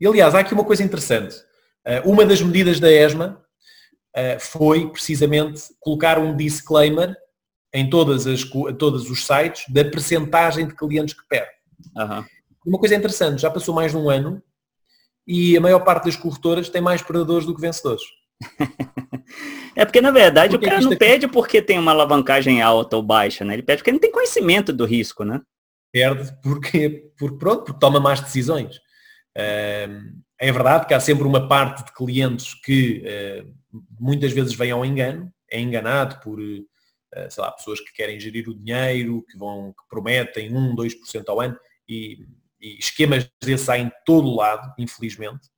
E aliás, há aqui uma coisa interessante. Uh, uma das medidas da ESMA uh, foi precisamente colocar um disclaimer em todas as, todos os sites da percentagem de clientes que perde. Uhum. Uma coisa interessante, já passou mais de um ano e a maior parte das corretoras tem mais perdedores do que vencedores. é porque na verdade porque o cara não aqui... pede porque tem uma alavancagem alta ou baixa, né? Ele pede porque não tem conhecimento do risco, né? Perde porque, porque pronto, porque toma mais decisões. É verdade que há sempre uma parte de clientes que eh, muitas vezes vem ao engano, é enganado por eh, sei lá, pessoas que querem gerir o dinheiro, que vão, que prometem 1, 2% ao ano e e esquemas desses há em todo o lado, infelizmente.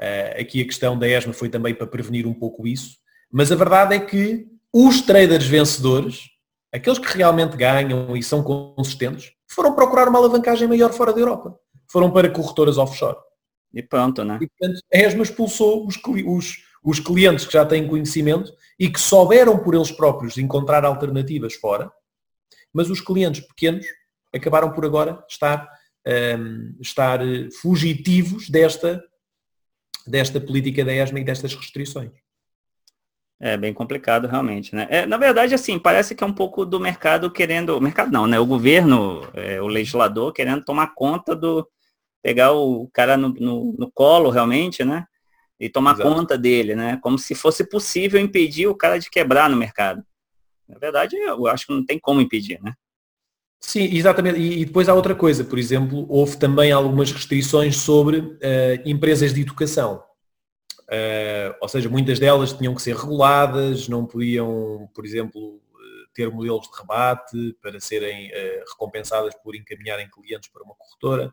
Uh, aqui a questão da ESMA foi também para prevenir um pouco isso, mas a verdade é que os traders vencedores, aqueles que realmente ganham e são consistentes, foram procurar uma alavancagem maior fora da Europa. Foram para corretoras offshore. E pronto, né? E, portanto, a ESMA expulsou os, os, os clientes que já têm conhecimento e que souberam por eles próprios encontrar alternativas fora, mas os clientes pequenos acabaram por agora estar, um, ehm, estar eh, fugitivos desta, desta política da ESMA e destas restrições. É bem complicado realmente, né? É, na verdade, assim, parece que é um pouco do mercado querendo, o mercado não, né? O governo, é, o legislador querendo tomar conta do, pegar o cara no, no, no colo realmente, né? E tomar Exato. conta dele, né? Como se fosse possível impedir o cara de quebrar no mercado. Na verdade, eu acho que não tem como impedir, né? Sim, exatamente. E, e depois há outra coisa, por exemplo, houve também algumas restrições sobre uh, empresas de educação. Uh, ou seja, muitas delas tinham que ser reguladas, não podiam, por exemplo, eh, ter modelos de rebate para serem uh, recompensadas por encaminharem clientes para uma corretora.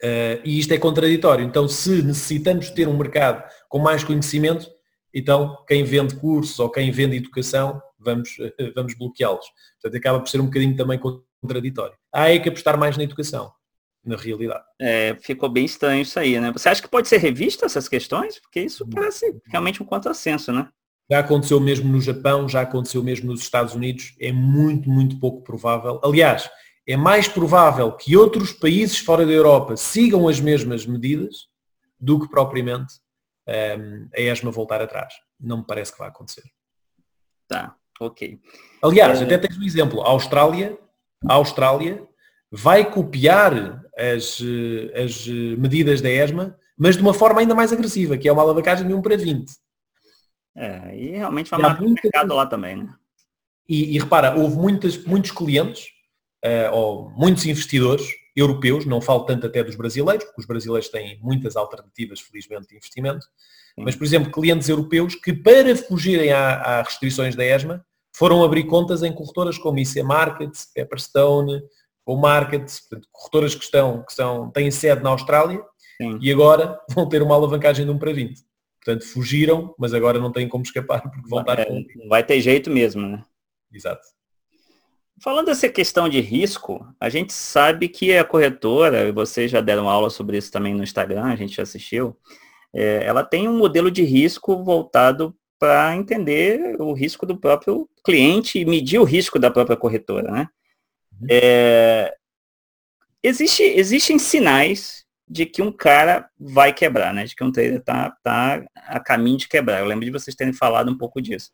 Uh, e isto é contraditório. Então, se necessitamos ter um mercado com mais conhecimento, então quem vende cursos ou quem vende educação, vamos, vamos bloqueá-los. Portanto, acaba por ser um bocadinho também contraditório. Há é que apostar mais na educação na realidade. É, ficou bem estranho isso aí, né? Você acha que pode ser revista essas questões? Porque isso hum. parece realmente um contrassenso, né? Já aconteceu mesmo no Japão, já aconteceu mesmo nos Estados Unidos, é muito, muito pouco provável. Aliás, é mais provável que outros países fora da Europa sigam as mesmas medidas do que propriamente um, ehm, a ESMA voltar atrás. Não me parece que vai acontecer. Tá, ok. Aliás, é... até tens um exemplo. A Austrália, a Austrália vai copiar as, as medidas da ESMA, mas de uma forma ainda mais agressiva, que é uma alavancagem de 1 para 20. É, e realmente vai matar o mercado lá também, né? E, e repara, houve muitas, muitos clientes, uh, ou muitos investidores europeus, não falo tanto até dos brasileiros, porque os brasileiros têm muitas alternativas, felizmente, de investimento, Sim. mas, por exemplo, clientes europeus que, para fugirem às restrições da ESMA, foram abrir contas em corretoras como IC Markets, Pepperstone, ou markets, portanto, corretoras que estão, que são, têm sede na Austrália Sim. e agora vão ter uma alavancagem de 1 para 20. Portanto, fugiram, mas agora não têm como escapar porque vão estar é, com... Vai ter jeito mesmo, né? Exato. Falando dessa questão de risco, a gente sabe que a corretora, vocês já deram aula sobre isso também no Instagram, a gente já assistiu, é, ela tem um modelo de risco voltado para entender o risco do próprio cliente e medir o risco da própria corretora, né? É, existe, existem sinais de que um cara vai quebrar, né? De que um trader tá, tá a caminho de quebrar. Eu lembro de vocês terem falado um pouco disso.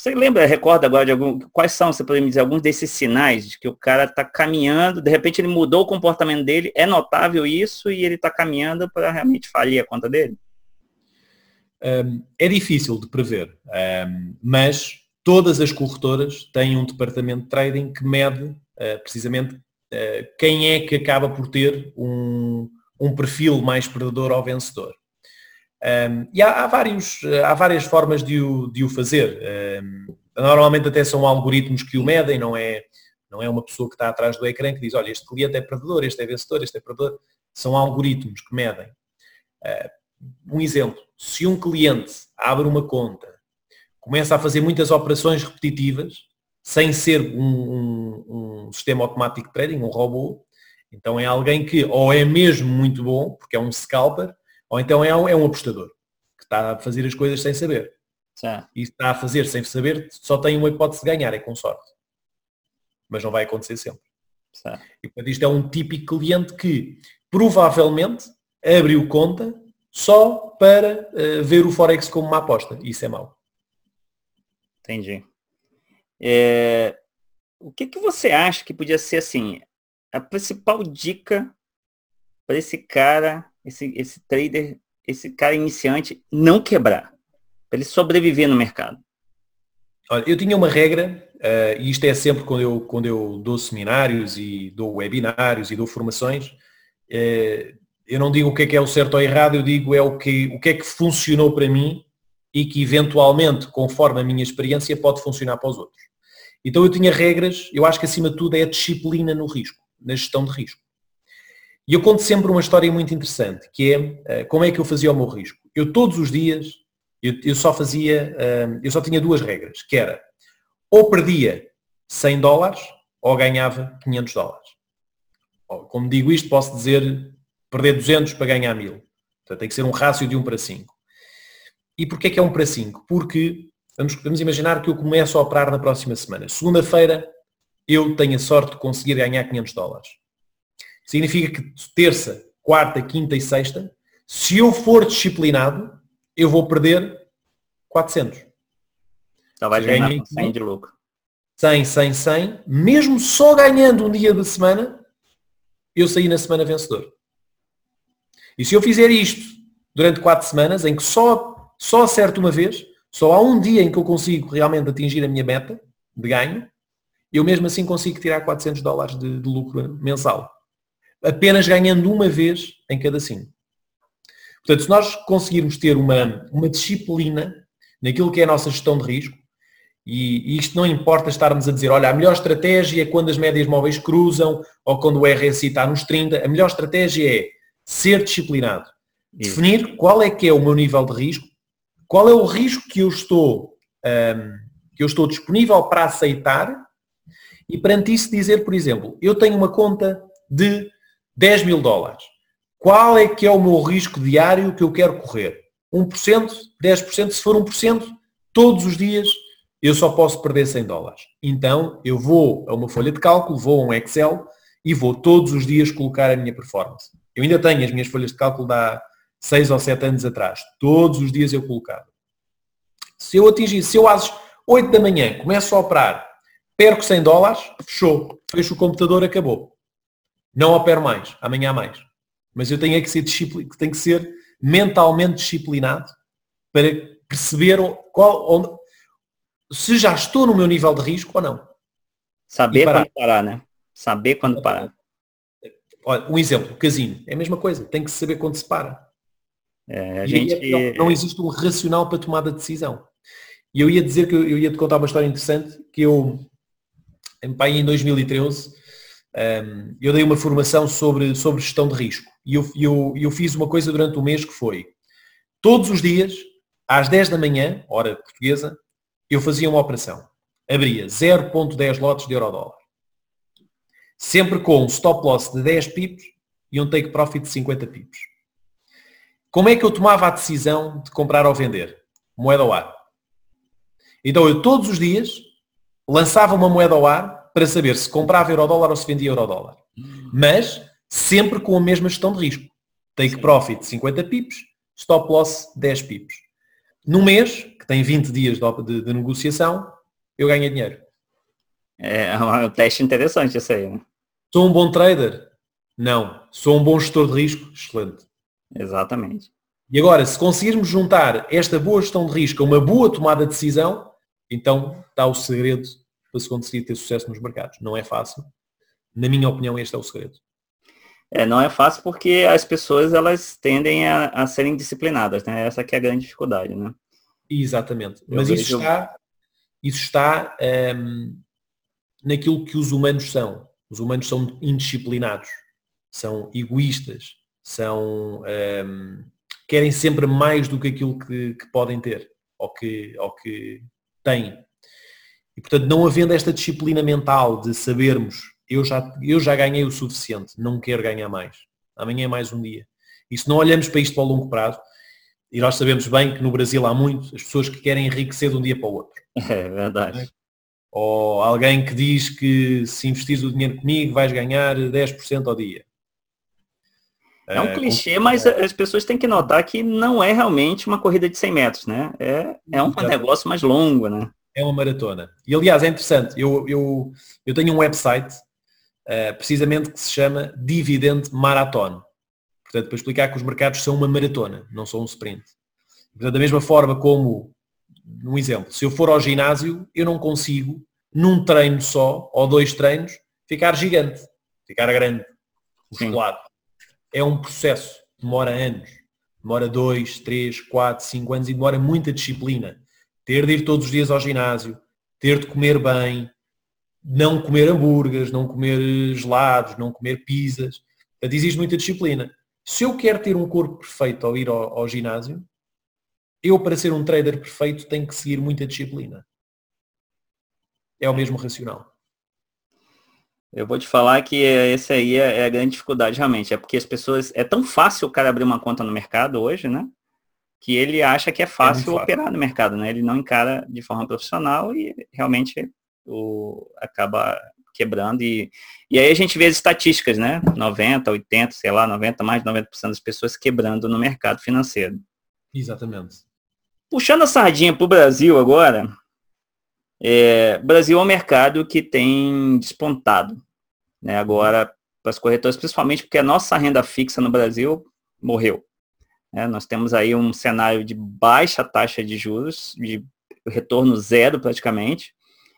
Você lembra, recorda agora de algum, quais são, você pode me dizer, alguns desses sinais de que o cara está caminhando, de repente ele mudou o comportamento dele, é notável isso e ele está caminhando para realmente falir a conta dele? Um, é difícil de prever, um, mas todas as corretoras têm um departamento de trading que mede uh, precisamente uh, quem é que acaba por ter um, um perfil mais perdedor ou vencedor. Um, e há, há, vários, há várias formas de o, de o fazer. Um, normalmente até são algoritmos que o medem, não é, não é uma pessoa que está atrás do ecrã que diz, olha, este cliente é perdedor, este é vencedor, este é perdedor. São algoritmos que medem. Uh, um exemplo, se um cliente abre uma conta começa a fazer muitas operações repetitivas, sem ser um, um, um, sistema automático de trading, um robô. Então é alguém que ou é mesmo muito bom, porque é um scalper, ou então é um, é um apostador, que está a fazer as coisas sem saber. Sim. E está a fazer sem saber, só tem uma hipótese de ganhar, é com sorte. Mas não vai acontecer sempre. Sim. E portanto isto é um típico cliente que provavelmente abriu conta só para uh, ver o Forex como uma aposta. Isso é mau. Entendi. É, o que, que você acha que podia ser assim a principal dica para esse cara, esse, esse trader, esse cara iniciante não quebrar, para ele sobreviver no mercado? Olha, eu tinha uma regra, uh, e isto é sempre quando eu, quando eu dou seminários e dou webinários e dou formações, uh, eu não digo o que é que é o certo ou errado, eu digo é o que, o que é que funcionou para mim e que eventualmente, conforme a minha experiência, pode funcionar para os outros. Então eu tinha regras, eu acho que acima de tudo é a disciplina no risco, na gestão de risco. E eu conto sempre uma história muito interessante, que é eh, como é que eu fazia o meu risco. Eu todos os dias, eu, eu só fazia, eh, eu só tinha duas regras, que era ou perdia 100 dólares ou ganhava 500 dólares. Como digo isto, posso dizer perder 200 para ganhar 1000. Portanto, tem que ser um rácio de 1 para 5. E porquê é que é 1 para 5? Porque vamos, vamos imaginar que eu começo a operar na próxima semana. Segunda-feira eu tenho a sorte de conseguir ganhar 500 dólares. Significa que terça, quarta, quinta e sexta, se eu for disciplinado, eu vou perder 400. Só vai ganhar 100 de lucro. 100, 100, 100. Mesmo só ganhando um dia da semana, eu saí na semana vencedor. E se eu fizer isto durante quatro semanas, em que só, só acerto uma vez, só há um dia em que eu consigo realmente atingir a minha meta de ganho, eu mesmo assim consigo tirar 400 dólares de, de lucro mensal. Apenas ganhando uma vez em cada cinco. Portanto, se nós conseguirmos ter uma, uma disciplina naquilo que é a nossa gestão de risco, e, e isto não importa estarmos a dizer, olha, a melhor estratégia é quando as médias móveis cruzam ou quando o RSI está nos 30, a melhor estratégia é ser disciplinado. Isso. Definir qual é que é o meu nível de risco, qual é o risco que eu estou, um, que eu estou disponível para aceitar e perante isso dizer, por exemplo, eu tenho uma conta de 10 mil dólares. Qual é que é o meu risco diário que eu quero correr? 1%, 10%, se for 1%, todos os dias eu só posso perder 100 dólares. Então eu vou a uma folha de cálculo, vou a um Excel e vou todos os dias colocar a minha performance. Eu ainda tenho as minhas folhas de cálculo de 6 ou 7 anos atrás. Todos os dias eu colocava. Se eu atingir, se eu às 8 da manhã começo a operar, perco 100 dólares, fechou. Fecho o computador, acabou. Não opero mais, amanhã mais. Mas eu tenho que ser, tenho que ser mentalmente disciplinado para perceber qual, onde, se já estou no meu nível de risco ou não. Saber parar. quando parar, né? Saber quando parar. Olha, um exemplo, casino, é a mesma coisa, tem que saber quando se para. É, a gente... É, não, não, existe um racional para tomar a decisão. E eu ia dizer que eu, eu ia te contar uma história interessante, que eu, em, em 2013, um, eu dei uma formação sobre, sobre gestão de risco. E eu, eu, eu fiz uma coisa durante o mês que foi, todos os dias, às 10 da manhã, hora portuguesa, eu fazia uma operação. Abria 0.10 lotes de euro-dólar. Sempre com um stop loss de 10 pips e um take profit de 50 pips. Como é que eu tomava a decisão de comprar ou vender? Moeda ao ar. Então eu todos os dias lançava uma moeda ao ar para saber se comprava euro-dólar ou se vendia euro-dólar. Mas sempre com a mesma gestão de risco. Take profit 50 pips, stop loss 10 pips. No mês, tem 20 dias de, de, de negociação, eu ganho dinheiro. É, é um teste interessante isso aí. Né? Sou um bom trader? Não. Sou um bom gestor de risco? Excelente. Exatamente. E agora, se conseguirmos juntar esta boa gestão de risco a uma boa tomada de decisão, então está o segredo para se conseguir ter sucesso nos mercados. Não é fácil. Na minha opinião, este é o segredo. É, não é fácil porque as pessoas elas tendem a, a serem disciplinadas, né? Essa que é a grande dificuldade, né? Exatamente. Eu Mas vejo... isso está, isso está um, ehm, naquilo que os humanos são. Os humanos são indisciplinados, são egoístas, são um, ehm, querem sempre mais do que aquilo que, que, podem ter ou que, ou que têm. E portanto, não havendo esta disciplina mental de sabermos eu já, eu já ganhei o suficiente, não quero ganhar mais. Amanhã é mais um dia. E se não olhamos para isto a longo prazo, e nós sabemos bem que no Brasil há muito as pessoas que querem enriquecer de um dia para o outro. É verdade. Ou alguém que diz que se investires o dinheiro comigo vais ganhar 10% ao dia. É um é, clichê, mas as pessoas têm que notar que não é realmente uma corrida de 100 metros, né? É, é um negócio mais longo, né? É uma maratona. E aliás, é interessante, eu, eu, eu tenho um website uh, precisamente que se chama Dividend Marathon. Portanto, para explicar que os mercados são uma maratona, não são um sprint. Portanto, da mesma forma como, um exemplo, se eu for ao ginásio, eu não consigo, num treino só, ou dois treinos, ficar gigante, ficar grande, musculado. É um processo, demora anos, demora dois, três, quatro, cinco anos e demora muita disciplina. Ter de ir todos os dias ao ginásio, ter de comer bem, não comer hambúrgueres, não comer gelados, não comer pizzas. Portanto, exige muita disciplina. Se eu quero ter um corpo perfeito ao ir ao, ao ginásio, eu para ser um trader perfeito tenho que seguir muita disciplina. É o mesmo racional. Eu vou te falar que esse aí é, é a grande dificuldade realmente. É porque as pessoas. É tão fácil o cara abrir uma conta no mercado hoje, né? Que ele acha que é fácil, é operar no mercado, né? Ele não encara de forma profissional e realmente o, acaba quebrando. E, e aí a gente vê as estatísticas, né? 90, 80, sei lá, 90, mais de 90% das pessoas quebrando no mercado financeiro. Exatamente. Puxando a sardinha para o Brasil agora, é, Brasil é um mercado que tem despontado, né? Agora, para as corretoras, principalmente porque a nossa renda fixa no Brasil morreu. Né? Nós temos aí um cenário de baixa taxa de juros, de retorno zero praticamente,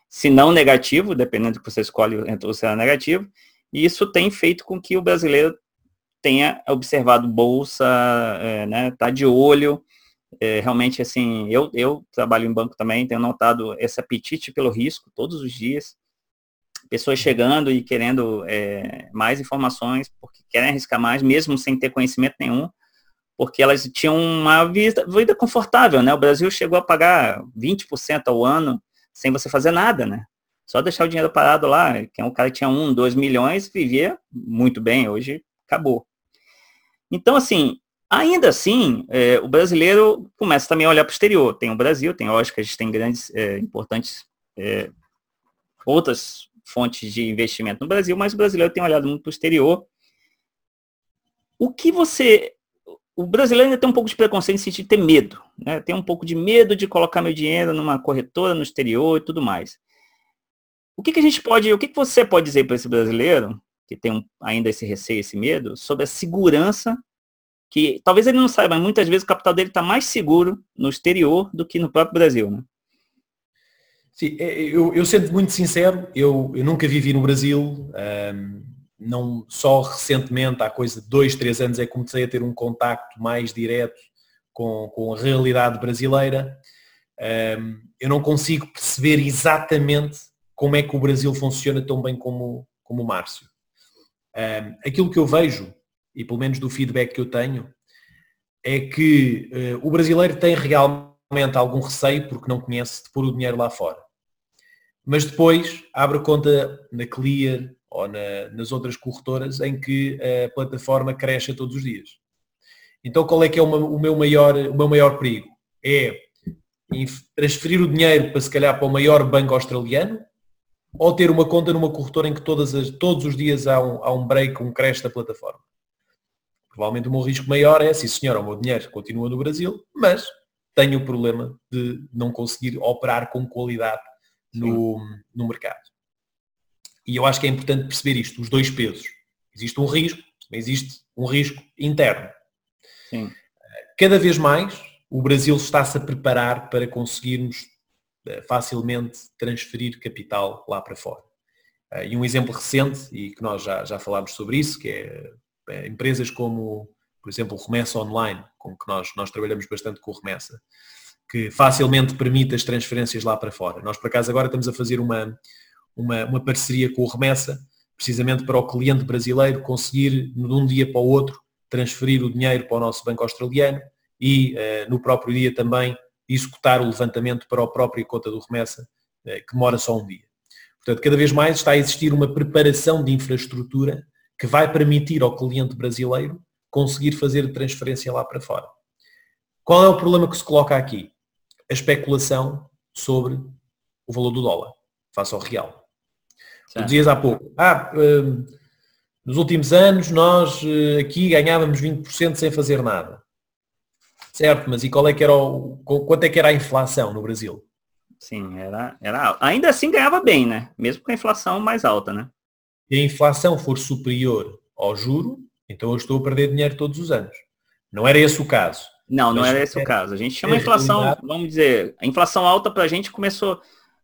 se não negativo, dependendo do que você escolhe o cenário negativo, e isso tem feito com que o brasileiro tenha observado bolsa, é, né, tá de olho, é, realmente assim, eu, eu trabalho em banco também, tenho notado esse apetite pelo risco todos os dias, pessoas chegando e querendo é, mais informações, porque querem arriscar mais, mesmo sem ter conhecimento nenhum, porque elas tinham uma vida, vida confortável, né? O Brasil chegou a pagar 20% ao ano sem você fazer nada, né? Só deixar o dinheiro parado lá, que é um cara que tinha um, dois milhões, vivia muito bem, hoje acabou. Então, assim, ainda assim, é, o brasileiro começa também a olhar para o exterior. Tem o Brasil, tem, lógico, a gente tem grandes, é, importantes é, outras fontes de investimento no Brasil, mas o brasileiro tem olhado muito para o exterior. O que você o brasileiro ainda tem um pouco de preconceito em sentido de ter medo, né? Tem um pouco de medo de colocar meu dinheiro numa corretora no exterior e tudo mais. O que, que a gente pode, o que, que você pode dizer para esse brasileiro que tem um, ainda esse receio, esse medo, sobre a segurança que talvez ele não saiba, mas muitas vezes o capital dele está mais seguro no exterior do que no próprio Brasil, né? Sim, é, eu, eu sendo muito sincero, eu, eu nunca vivi no Brasil, um, não só recentemente, há coisa de dois, três anos, é que comecei a ter um contacto mais direto com, com a realidade brasileira. Um, eu não consigo perceber exatamente como é que o Brasil funciona tão bem como, como o Márcio. Um, aquilo que eu vejo, e pelo menos do feedback que eu tenho, é que uh, o brasileiro tem realmente algum receio porque não conhece de pôr o dinheiro lá fora. Mas depois abre conta na Clear, ou na, nas outras corretoras em que a plataforma cresce todos os dias. Então qual é que é uma, o, meu maior, o meu maior perigo? É transferir o dinheiro para se calhar para o maior banco australiano ou ter uma conta numa corretora em que todas as, todos os dias há um, há um break, um crash da plataforma. Provavelmente o meu risco maior é, sim senhor, o meu dinheiro continua no Brasil, mas tenho o problema de não conseguir operar com qualidade no, no mercado. E eu acho que é importante perceber isto, os dois pesos. Existe um risco, mas existe um risco interno. Sim. Cada vez mais o Brasil está-se a preparar para conseguirmos eh, facilmente transferir capital lá para fora. Eh, e um exemplo recente, e que nós já, já falámos sobre isso, que é, é empresas como, por exemplo, Remessa Online, com que nós, nós trabalhamos bastante com o Remessa, que facilmente permite as transferências lá para fora. Nós, por acaso, agora estamos a fazer uma, uma, uma parceria com o Remessa, precisamente para o cliente brasileiro conseguir, de um dia para o outro, transferir o dinheiro para o nosso banco australiano e uh, no próprio dia também executar o levantamento para a própria conta do remessa, uh, que demora só um dia. Portanto, cada vez mais está a existir uma preparação de infraestrutura que vai permitir ao cliente brasileiro conseguir fazer transferência lá para fora. Qual é o problema que se coloca aqui? A especulação sobre o valor do dólar face ao real. Tu dizias há pouco, ah, hum, nos últimos anos nós eh, aqui ganhávamos 20% sem fazer nada. Certo, mas e qual é que era o, quanto é que era a inflação no Brasil? Sim, era, era ainda assim ganhava bem, né? Mesmo com a inflação mais alta, né? A inflação for superior ao juro, então eu estou a perder dinheiro todos os anos. Não era esse o caso. Não, não era esse é, o caso. A gente chama a inflação, vamos dizer, a inflação alta para a gente começou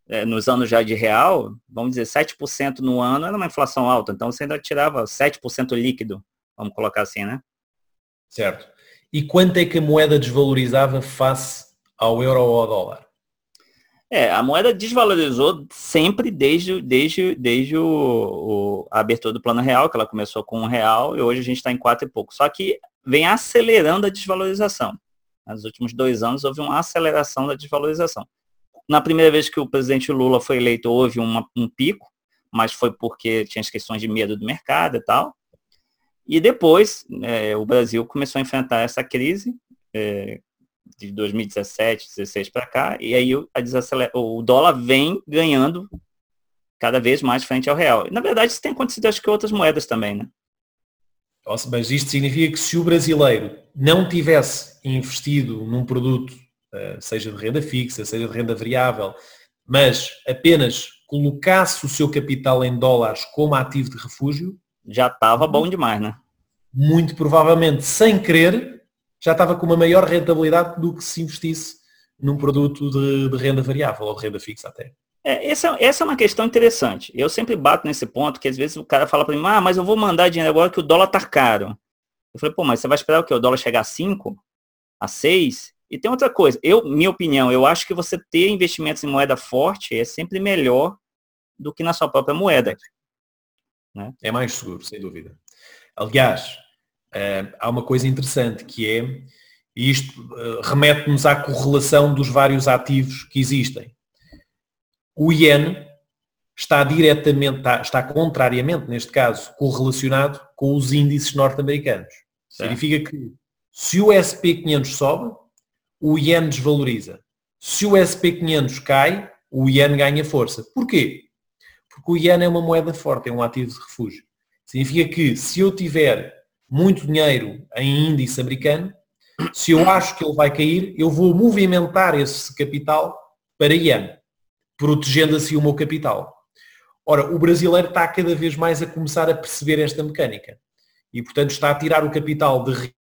é, nos anos já de real, vamos dizer, 7% no ano era uma inflação alta, então você ainda tirava 7% líquido, vamos colocar assim, né? Certo. E quanto é que a moeda desvalorizava face ao euro ou ao dólar? É, a moeda desvalorizou sempre desde, desde, desde o, o, a abertura do plano real, que ela começou com um real e hoje a gente está em quatro e pouco. Só que vem acelerando a desvalorização. Nos últimos dois anos houve uma aceleração da desvalorização na primeira vez que o presidente Lula foi eleito, houve uma, um pico, mas foi porque tinha as questões de medo do mercado e tal. E depois é, o Brasil começou a enfrentar essa crise é, de 2017, 2016 para cá, e aí o dólar vem ganhando cada vez mais frente ao real. Na verdade, isso tem acontecido acho que outras moedas também, né? Nossa, mas isto significa que se o brasileiro não tivesse investido num produto, eh, seja de renda fixa, seja de renda variável, mas apenas colocasse o seu capital em dólares como ativo de refúgio, já estava bom demais, né? Muito provavelmente, sem querer, já estava com uma maior rentabilidade do que se investisse num produto de, de renda variável ou de renda fixa até. É, essa, essa é uma questão interessante. Eu sempre bato nesse ponto que às vezes o cara fala para mim, ah, mas eu vou mandar dinheiro agora que o dólar tá caro. Eu falei, pô, mas você vai esperar o quê? O dólar chegar a 5, a 6? E tem outra coisa, eu, minha opinião, eu acho que você ter investimentos em moeda forte é sempre melhor do que na sua própria moeda. Né? É mais seguro, sem dúvida. Aliás, uh, há uma coisa interessante que é, e isto uh, remete-nos à correlação dos vários ativos que existem. O iene está diretamente, está, está contrariamente, neste caso, correlacionado com os índices norte-americanos. Significa que se o SP500 sobe, o iene desvaloriza. Se o SP500 cai, o iene ganha força. Porquê? Porque o iene é uma moeda forte, é um ativo de refúgio. Significa que se eu tiver muito dinheiro em índice americano, se eu acho que ele vai cair, eu vou movimentar esse capital para iene, protegendo assim o meu capital. Ora, o brasileiro está cada vez mais a começar a perceber esta mecânica e, portanto, está a tirar o capital de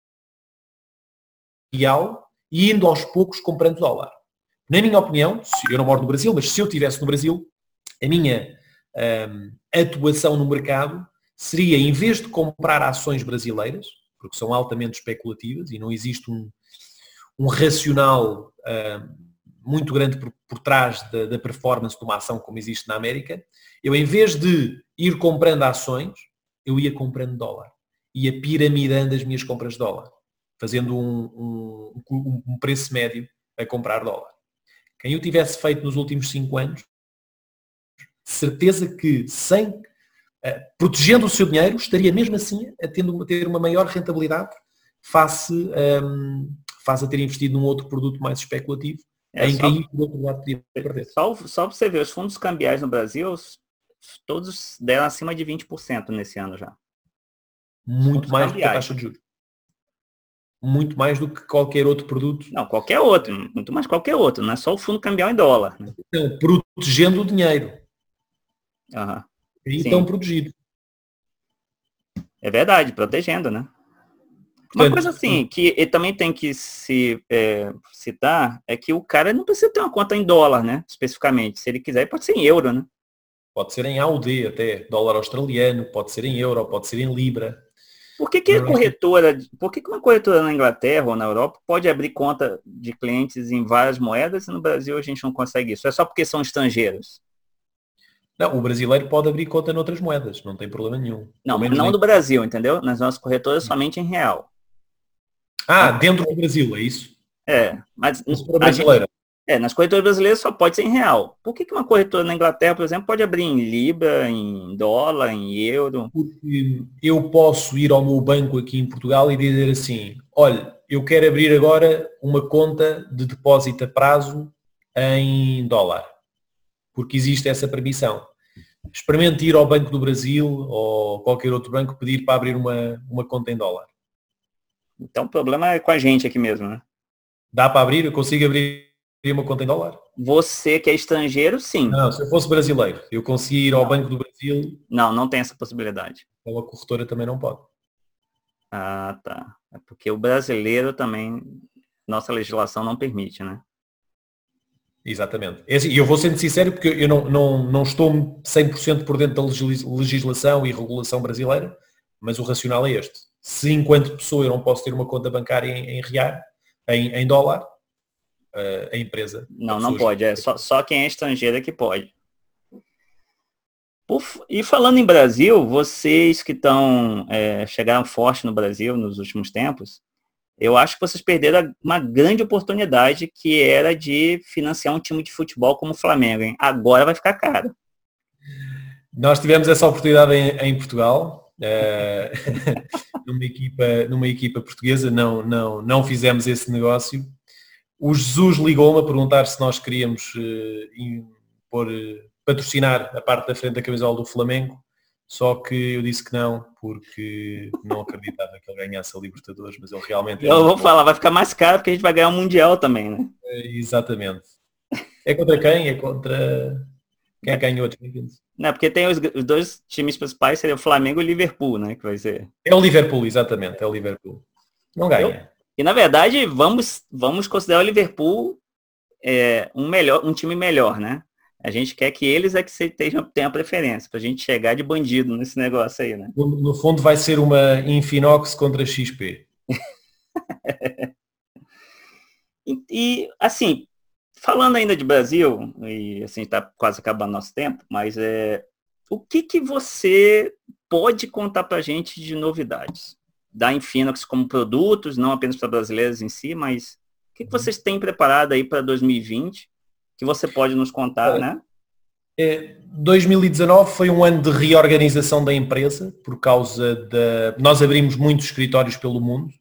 real e indo aos poucos comprando dólar. Na minha opinião, eu não moro no Brasil, mas se eu estivesse no Brasil, a minha um, atuação no mercado seria, em vez de comprar ações brasileiras, porque são altamente especulativas e não existe um, um racional um, muito grande por, por trás da, da, performance de uma ação como existe na América, eu em vez de ir comprando ações, eu ia comprando dólar. Ia piramidando as minhas compras de dólar fazendo um, um, um preço médio a comprar dólar. Quem o tivesse feito nos últimos cinco anos, certeza que sem uh, protegendo o seu dinheiro, estaria mesmo assim a, tendo, a ter uma maior rentabilidade face, um, ehm, face a ter investido num outro produto mais especulativo, é, em só, que por outro lado podia perder. Só, só para você ver, os fundos cambiais no Brasil, todos deram acima de 20% nesse ano já. Muito mais do que a taxa de juros muito mais do que qualquer outro produto. Não, qualquer outro, muito mais qualquer outro, não é só o fundo cambial em dólar. Né? Então, protegendo o dinheiro. Uhum. E então protegido. É verdade, protegendo, né? Uma coisa assim, que também tem que se é, citar, é que o cara não precisa ter uma conta em dólar, né? Especificamente. Se ele quiser, pode ser em euro, né? Pode ser em AUD até, dólar australiano, pode ser em euro, pode ser em libra. Por que, que a corretora, por que, que uma corretora na Inglaterra ou na Europa pode abrir conta de clientes em várias moedas e no Brasil a gente não consegue isso? É só porque são estrangeiros? Não, o brasileiro pode abrir conta em outras moedas, não tem problema nenhum. Não, não nem... do Brasil, entendeu? Nas nossas corretoras somente em real. Ah, dentro do Brasil, é isso? É, mas, mas brasileira. Gente, é, nas corretoras brasileiras só pode ser em real. Por que, que uma corretora na Inglaterra, por exemplo, pode abrir em Libra, em dólar, em euro? Porque eu posso ir ao meu banco aqui em Portugal e dizer assim, olha, eu quero abrir agora uma conta de depósito a prazo em dólar. Porque existe essa permissão. Experimente ir ao Banco do Brasil ou qualquer outro banco pedir para abrir uma, uma conta em dólar. Então o problema é com a gente aqui mesmo, né? Dá para abrir? Eu consigo abrir uma conta em dólar. Você que é estrangeiro, sim. Não, se eu fosse brasileiro, eu conseguia ir ao Banco do Brasil. Não, não tem essa possibilidade. Então a corretora também não pode. Ah, tá. É porque o brasileiro também, nossa legislação não permite, né? Exatamente. É assim, e assim, eu vou sendo sincero porque eu não, não, não estou 100% por dentro da legislação e regulação brasileira, mas o racional é este. Se enquanto pessoa eu não posso ter uma conta bancária em, em real, em, em dólar, uh, a empresa. Não, não pode. É só, só quem é estrangeiro é que pode. E falando em Brasil, vocês que estão é, chegaram forte no Brasil nos últimos tempos, eu acho que vocês perderam uma grande oportunidade que era de financiar um time de futebol como o Flamengo. Hein? Agora vai ficar caro. nós tivemos essa oportunidade em, em Portugal, uh, numa, equipa, numa equipa portuguesa, não, não, não fizemos esse negócio. O Jesus ligou-me a perguntar se nós queríamos uh, pôr, uh, patrocinar a parte da frente da camisola do Flamengo, só que eu disse que não, porque não acreditava que ele ganhasse a Libertadores, mas ele realmente... É eu vou bom. falar, vai ficar mais caro porque a gente vai ganhar o Mundial também, né? exatamente. É contra quem? É contra... Quem é ganhou a Champions? Não, porque tem os, os, dois times principais, seria o Flamengo e o Liverpool, né? Que vai ser. É o Liverpool, exatamente, é o Liverpool. Não ganha. Eu, e na verdade, vamos, vamos considerar o Liverpool é, um, melhor, um time melhor, né? A gente quer que eles é que tenham, tenham a preferência, para a gente chegar de bandido nesse negócio aí, né? No, no fundo vai ser uma Infinox contra XP. e, e, assim, Falando ainda de Brasil, e assim está quase acabando nosso tempo, mas é, o que, que você pode contar para a gente de novidades da Infinox como produtos, não apenas para brasileiros em si, mas o que, que uhum. vocês têm preparado aí para 2020 que você pode nos contar, é, né? É, 2019 foi um ano de reorganização da empresa por causa da. Nós abrimos muitos escritórios pelo mundo.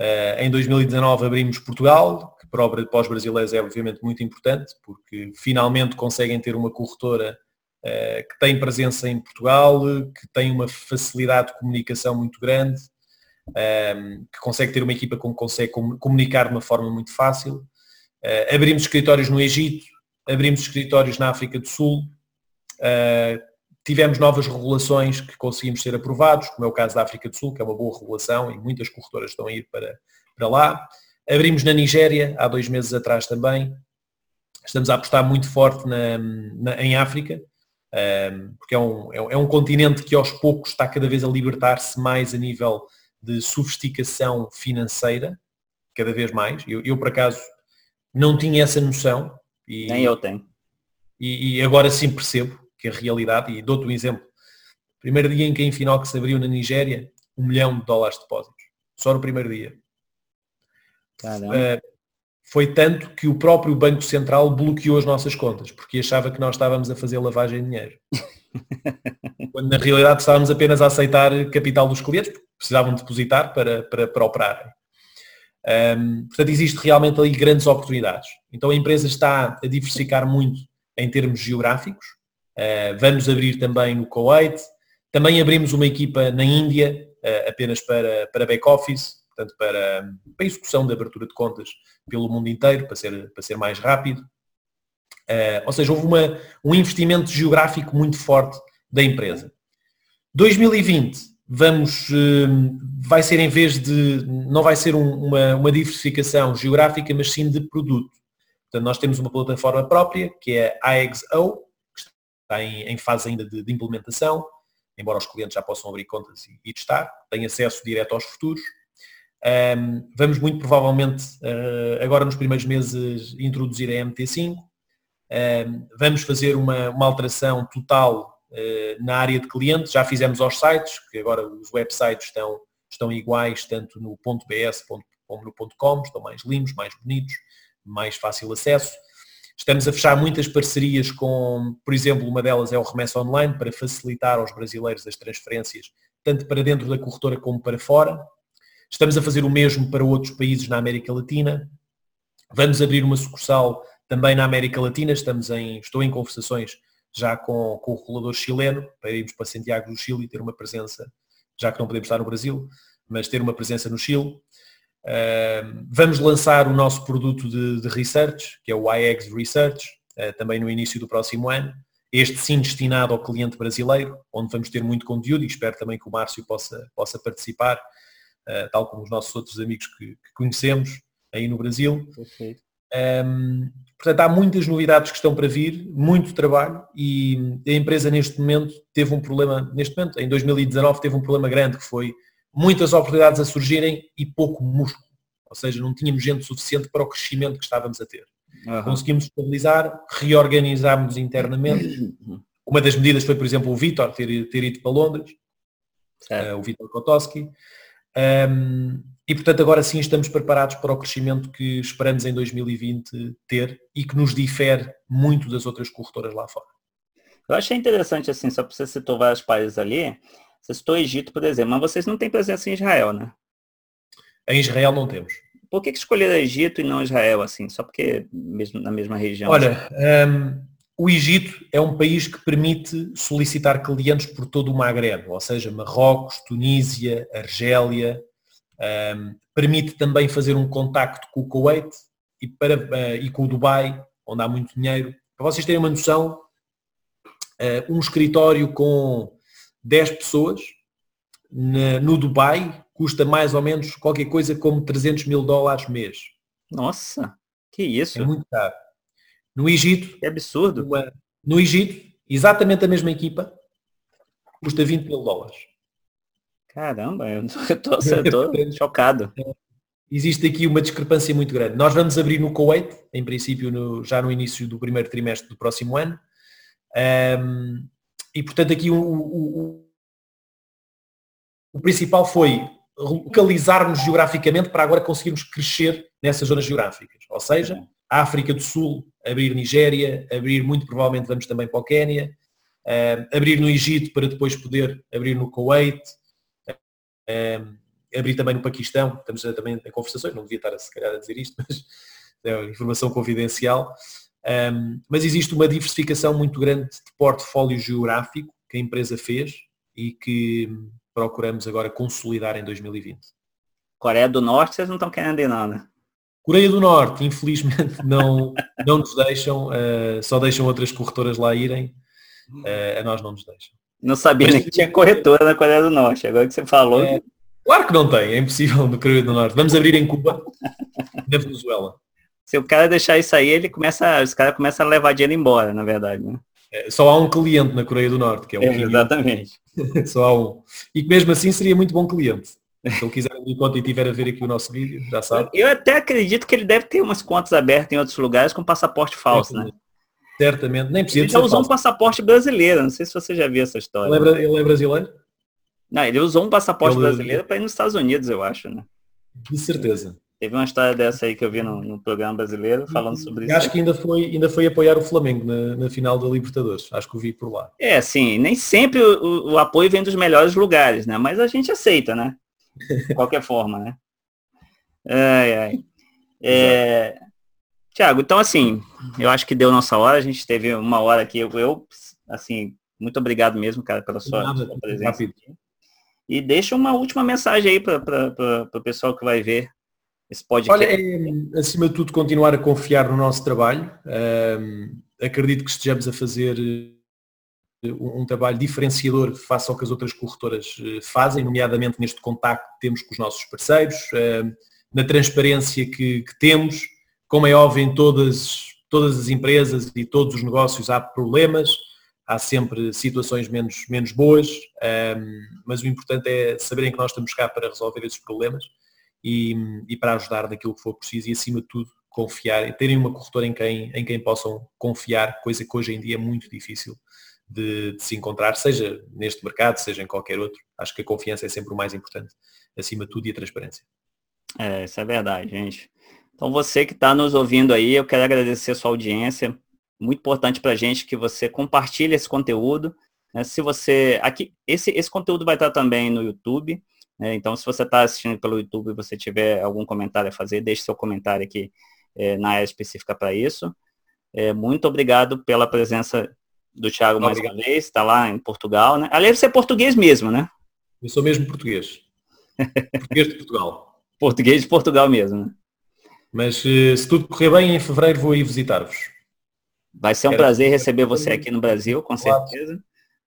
Uh, em 2019 abrimos Portugal, para, para os brasileiros é obviamente muito importante, porque finalmente conseguem ter uma corretora uh, que tem presença em Portugal, que tem uma facilidade de comunicação muito grande, um, ehm, que consegue ter uma equipa com que consegue comunicar de uma forma muito fácil. Uh, abrimos escritórios no Egito, abrimos escritórios na África do Sul, uh, tivemos novas regulações que conseguimos ser aprovados, como é o caso da África do Sul, que é uma boa regulação e muitas corretoras estão a ir para, para lá. Abrimos na Nigéria há dois meses atrás também. Estamos a apostar muito forte na, na, em África, um, ehm, porque é um, é, é um continente que aos poucos está cada vez a libertar-se mais a nível de sofisticação financeira, cada vez mais. Eu, eu por acaso não tinha essa noção. E, Nem eu tenho. E, e agora sim percebo que a realidade, e dou-te um exemplo. Primeiro dia em que a Infinox abriu na Nigéria, um milhão de dólares de depósitos. Só no primeiro dia. Uh, foi tanto que o próprio Banco Central bloqueou as nossas contas, porque achava que nós estávamos a fazer lavagem de dinheiro. Quando na realidade estávamos apenas a aceitar capital dos clientes, porque precisavam depositar para, para, para operarem. Um, portanto, existe realmente ali grandes oportunidades. Então a empresa está a diversificar muito em termos geográficos. Uh, vamos abrir também no Kuwait. Também abrimos uma equipa na Índia, uh, apenas para, para back-office portanto, para, para a execução da abertura de contas pelo mundo inteiro, para ser, para ser mais rápido. Uh, ou seja, houve uma, um investimento geográfico muito forte da empresa. 2020 vamos, uh, vai ser em vez de, não vai ser um, uma, uma diversificação geográfica, mas sim de produto. Portanto, nós temos uma plataforma própria, que é a AXO, que está em, em fase ainda de, de, implementação, embora os clientes já possam abrir contas e, e testar, tem acesso direto aos futuros. Um, vamos muito provavelmente, uh, agora nos primeiros meses, introduzir a MT5. Um, vamos fazer uma, uma alteração total na área de cliente. Já fizemos aos sites, que agora os websites estão, estão iguais, tanto no .bs como no .com, estão mais limpos, mais bonitos, mais fácil acesso. Estamos a fechar muitas parcerias com, por exemplo, uma delas é o Remessa Online, para facilitar aos brasileiros as transferências, tanto para dentro da corretora como para fora. Estamos a fazer o mesmo para outros países na América Latina. Vamos abrir uma sucursal também na América Latina. Estamos em, estou em conversações já com, com o regulador chileno para irmos para Santiago do Chile e ter uma presença, já que não podemos estar no Brasil, mas ter uma presença no Chile. Uh, vamos lançar o nosso produto de, de research, que é o iEGS Research, uh, também no início do próximo ano. Este sim destinado ao cliente brasileiro, onde vamos ter muito conteúdo e espero também que o Márcio possa, possa participar uh, tal como os nossos outros amigos que, que conhecemos aí no Brasil. Um, portanto, há muitas novidades que estão para vir, muito trabalho e a empresa neste momento teve um problema, neste momento, em 2019 teve um problema grande que foi muitas oportunidades a surgirem e pouco músculo. Ou seja, não tínhamos gente suficiente para o crescimento que estávamos a ter. Uhum. Conseguimos estabilizar, reorganizámos internamente. Uma das medidas foi, por exemplo, o Vitor ter, ter ido para Londres, uh, o Vitor Kotowski. Um, e portanto agora sim estamos preparados para o crescimento que esperamos em 2020 ter e que nos difere muito das outras corretoras lá fora. Eu achei interessante, assim, só porque você citou vários países ali, você citou Egito, por exemplo, mas vocês não têm presença em Israel, né? Em Israel não temos. Por que, que escolheram Egito e não Israel, assim? Só porque mesmo na mesma região? Olha, um, o Egito é um país que permite solicitar clientes por todo o Maghreb, ou seja, Marrocos, Tunísia, Argélia, um, permite também fazer um contacto com o Kuwait e, para, uh, e com o Dubai, onde há muito dinheiro. Para vocês terem uma noção, uh, um escritório com 10 pessoas na, no Dubai custa mais ou menos qualquer coisa como 300 mil dólares mês. Nossa, que isso? É muito caro. No Egito... Que absurdo. Uma, no Egito, exatamente a mesma equipa, custa 20 mil dólares. Caramba, eu estou chocado. Existe aqui uma discrepância muito grande. Nós vamos abrir no Kuwait, em princípio no, já no início do primeiro trimestre do próximo ano. Um, e portanto aqui o, o, o principal foi localizarmos geograficamente para agora conseguirmos crescer nessas zonas geográficas. Ou seja, a África do Sul, abrir Nigéria, abrir muito provavelmente vamos também para o Quénia, abrir no Egito para depois poder abrir no Kuwait, abrir também no Paquistão, estamos também em conversações, não devia estar a, se calhar a dizer isto, mas é informação confidencial. Um, mas existe uma diversificação muito grande de portfólio geográfico que a empresa fez e que procuramos agora consolidar em 2020. Coreia do Norte, vocês não estão querendo ir não, né? Coreia do Norte, infelizmente, não, não nos deixam, uh, só deixam outras corretoras lá irem, uh, a nós não nos deixam. Não sabia Mas, nem que tinha corretora na Coreia do Norte, agora que você falou. É, claro que não tem, é impossível no Coreia do Norte. Vamos abrir em Cuba, na Venezuela. Se o cara deixar isso aí, ele começa, os caras começam a levar dinheiro embora, na verdade, né? É, só há um cliente na Coreia do Norte, que é o é, Exatamente. só há um. E que mesmo assim seria muito bom cliente. Se ele quiser abrir conta e tiver a ver aqui o nosso vídeo, já sabe. Eu até acredito que ele deve ter umas contas abertas em outros lugares com passaporte falso, Certamente. né? Certamente, nem precisa Ele já usou um passaporte brasileiro, não sei se você já viu essa história. Lembra, ele é brasileiro? Não, ele usou um passaporte ele... brasileiro para ir nos Estados Unidos, eu acho, né? De certeza. Teve uma história dessa aí que eu vi no, no programa brasileiro falando sobre isso. Acho que ainda foi, ainda foi apoiar o Flamengo na, na, final da Libertadores. Acho que o vi por lá. É, sim, nem sempre o, o, apoio vem dos melhores lugares, né? Mas a gente aceita, né? De qualquer forma, né? Ai, ai. É... Tiago, então assim, eu acho que deu nossa hora, a gente teve uma hora aqui, eu, eu assim, muito obrigado mesmo, cara, pela sua, Nada, sua presença. E deixa uma última mensagem aí para o pessoal que vai ver esse podcast? Olha, é, acima de tudo, continuar a confiar no nosso trabalho. Um, acredito que estejamos a fazer eh, um, trabalho diferenciador face ao que as outras corretoras eh, fazem, nomeadamente neste contacto que temos com os nossos parceiros, na transparência que, que, temos. Como é óbvio, em todas, todas as empresas e todos os negócios há problemas, há sempre situações menos, menos boas, um, mas o importante é saberem que nós estamos cá para resolver esses problemas e, e, para ajudar daquilo que for preciso e acima de tudo confiar, terem uma corretora em quem, em quem possam confiar, coisa que hoje em dia é muito difícil de, de, se encontrar, seja neste mercado, seja em qualquer outro. Acho que a confiança é sempre o mais importante, acima de tudo, e a transparência. É, isso é verdade, gente. Então você que está nos ouvindo aí, eu quero agradecer a sua audiência. Muito importante para a gente que você compartilhe esse conteúdo. Né? Se você. Aqui, esse, esse conteúdo vai estar também no YouTube. Né? Então, se você está assistindo pelo YouTube e você tiver algum comentário a fazer, deixe seu comentário aqui é, na área específica para isso. É, muito obrigado pela presença do Thiago mais uma vez, está lá em Portugal, né? Aliás, você é português mesmo, né? Eu sou mesmo português. português de Portugal. Português de Portugal mesmo, né? Mas eh, se tudo correr bem, em fevereiro vou aí visitar-vos. Vai ser um Quero prazer receber você aqui no Brasil, com certeza.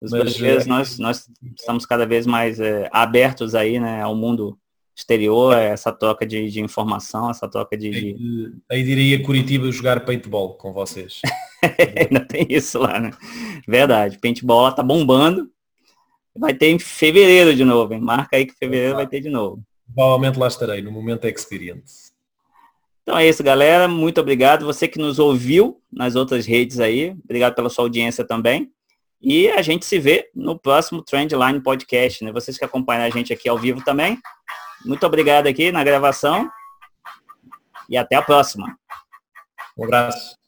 Os Mas, brasileiros, é... nós, nós estamos cada vez mais é, abertos aí, né, ao mundo exterior, essa troca de, de informação, essa troca de... de... Aí diria Curitiba jogar paintball com vocês. Ainda tem isso lá, né? Verdade, paintball tá bombando. Vai ter em fevereiro de novo, hein? Marca aí que fevereiro vai ter de novo. Provavelmente lá estarei, no momento experience. Então é isso, galera. Muito obrigado. Você que nos ouviu nas outras redes aí, obrigado pela sua audiência também. E a gente se vê no próximo Trendline Podcast, né? Vocês que acompanham a gente aqui ao vivo também. Muito obrigado aqui na gravação. E até a próxima. Um abraço.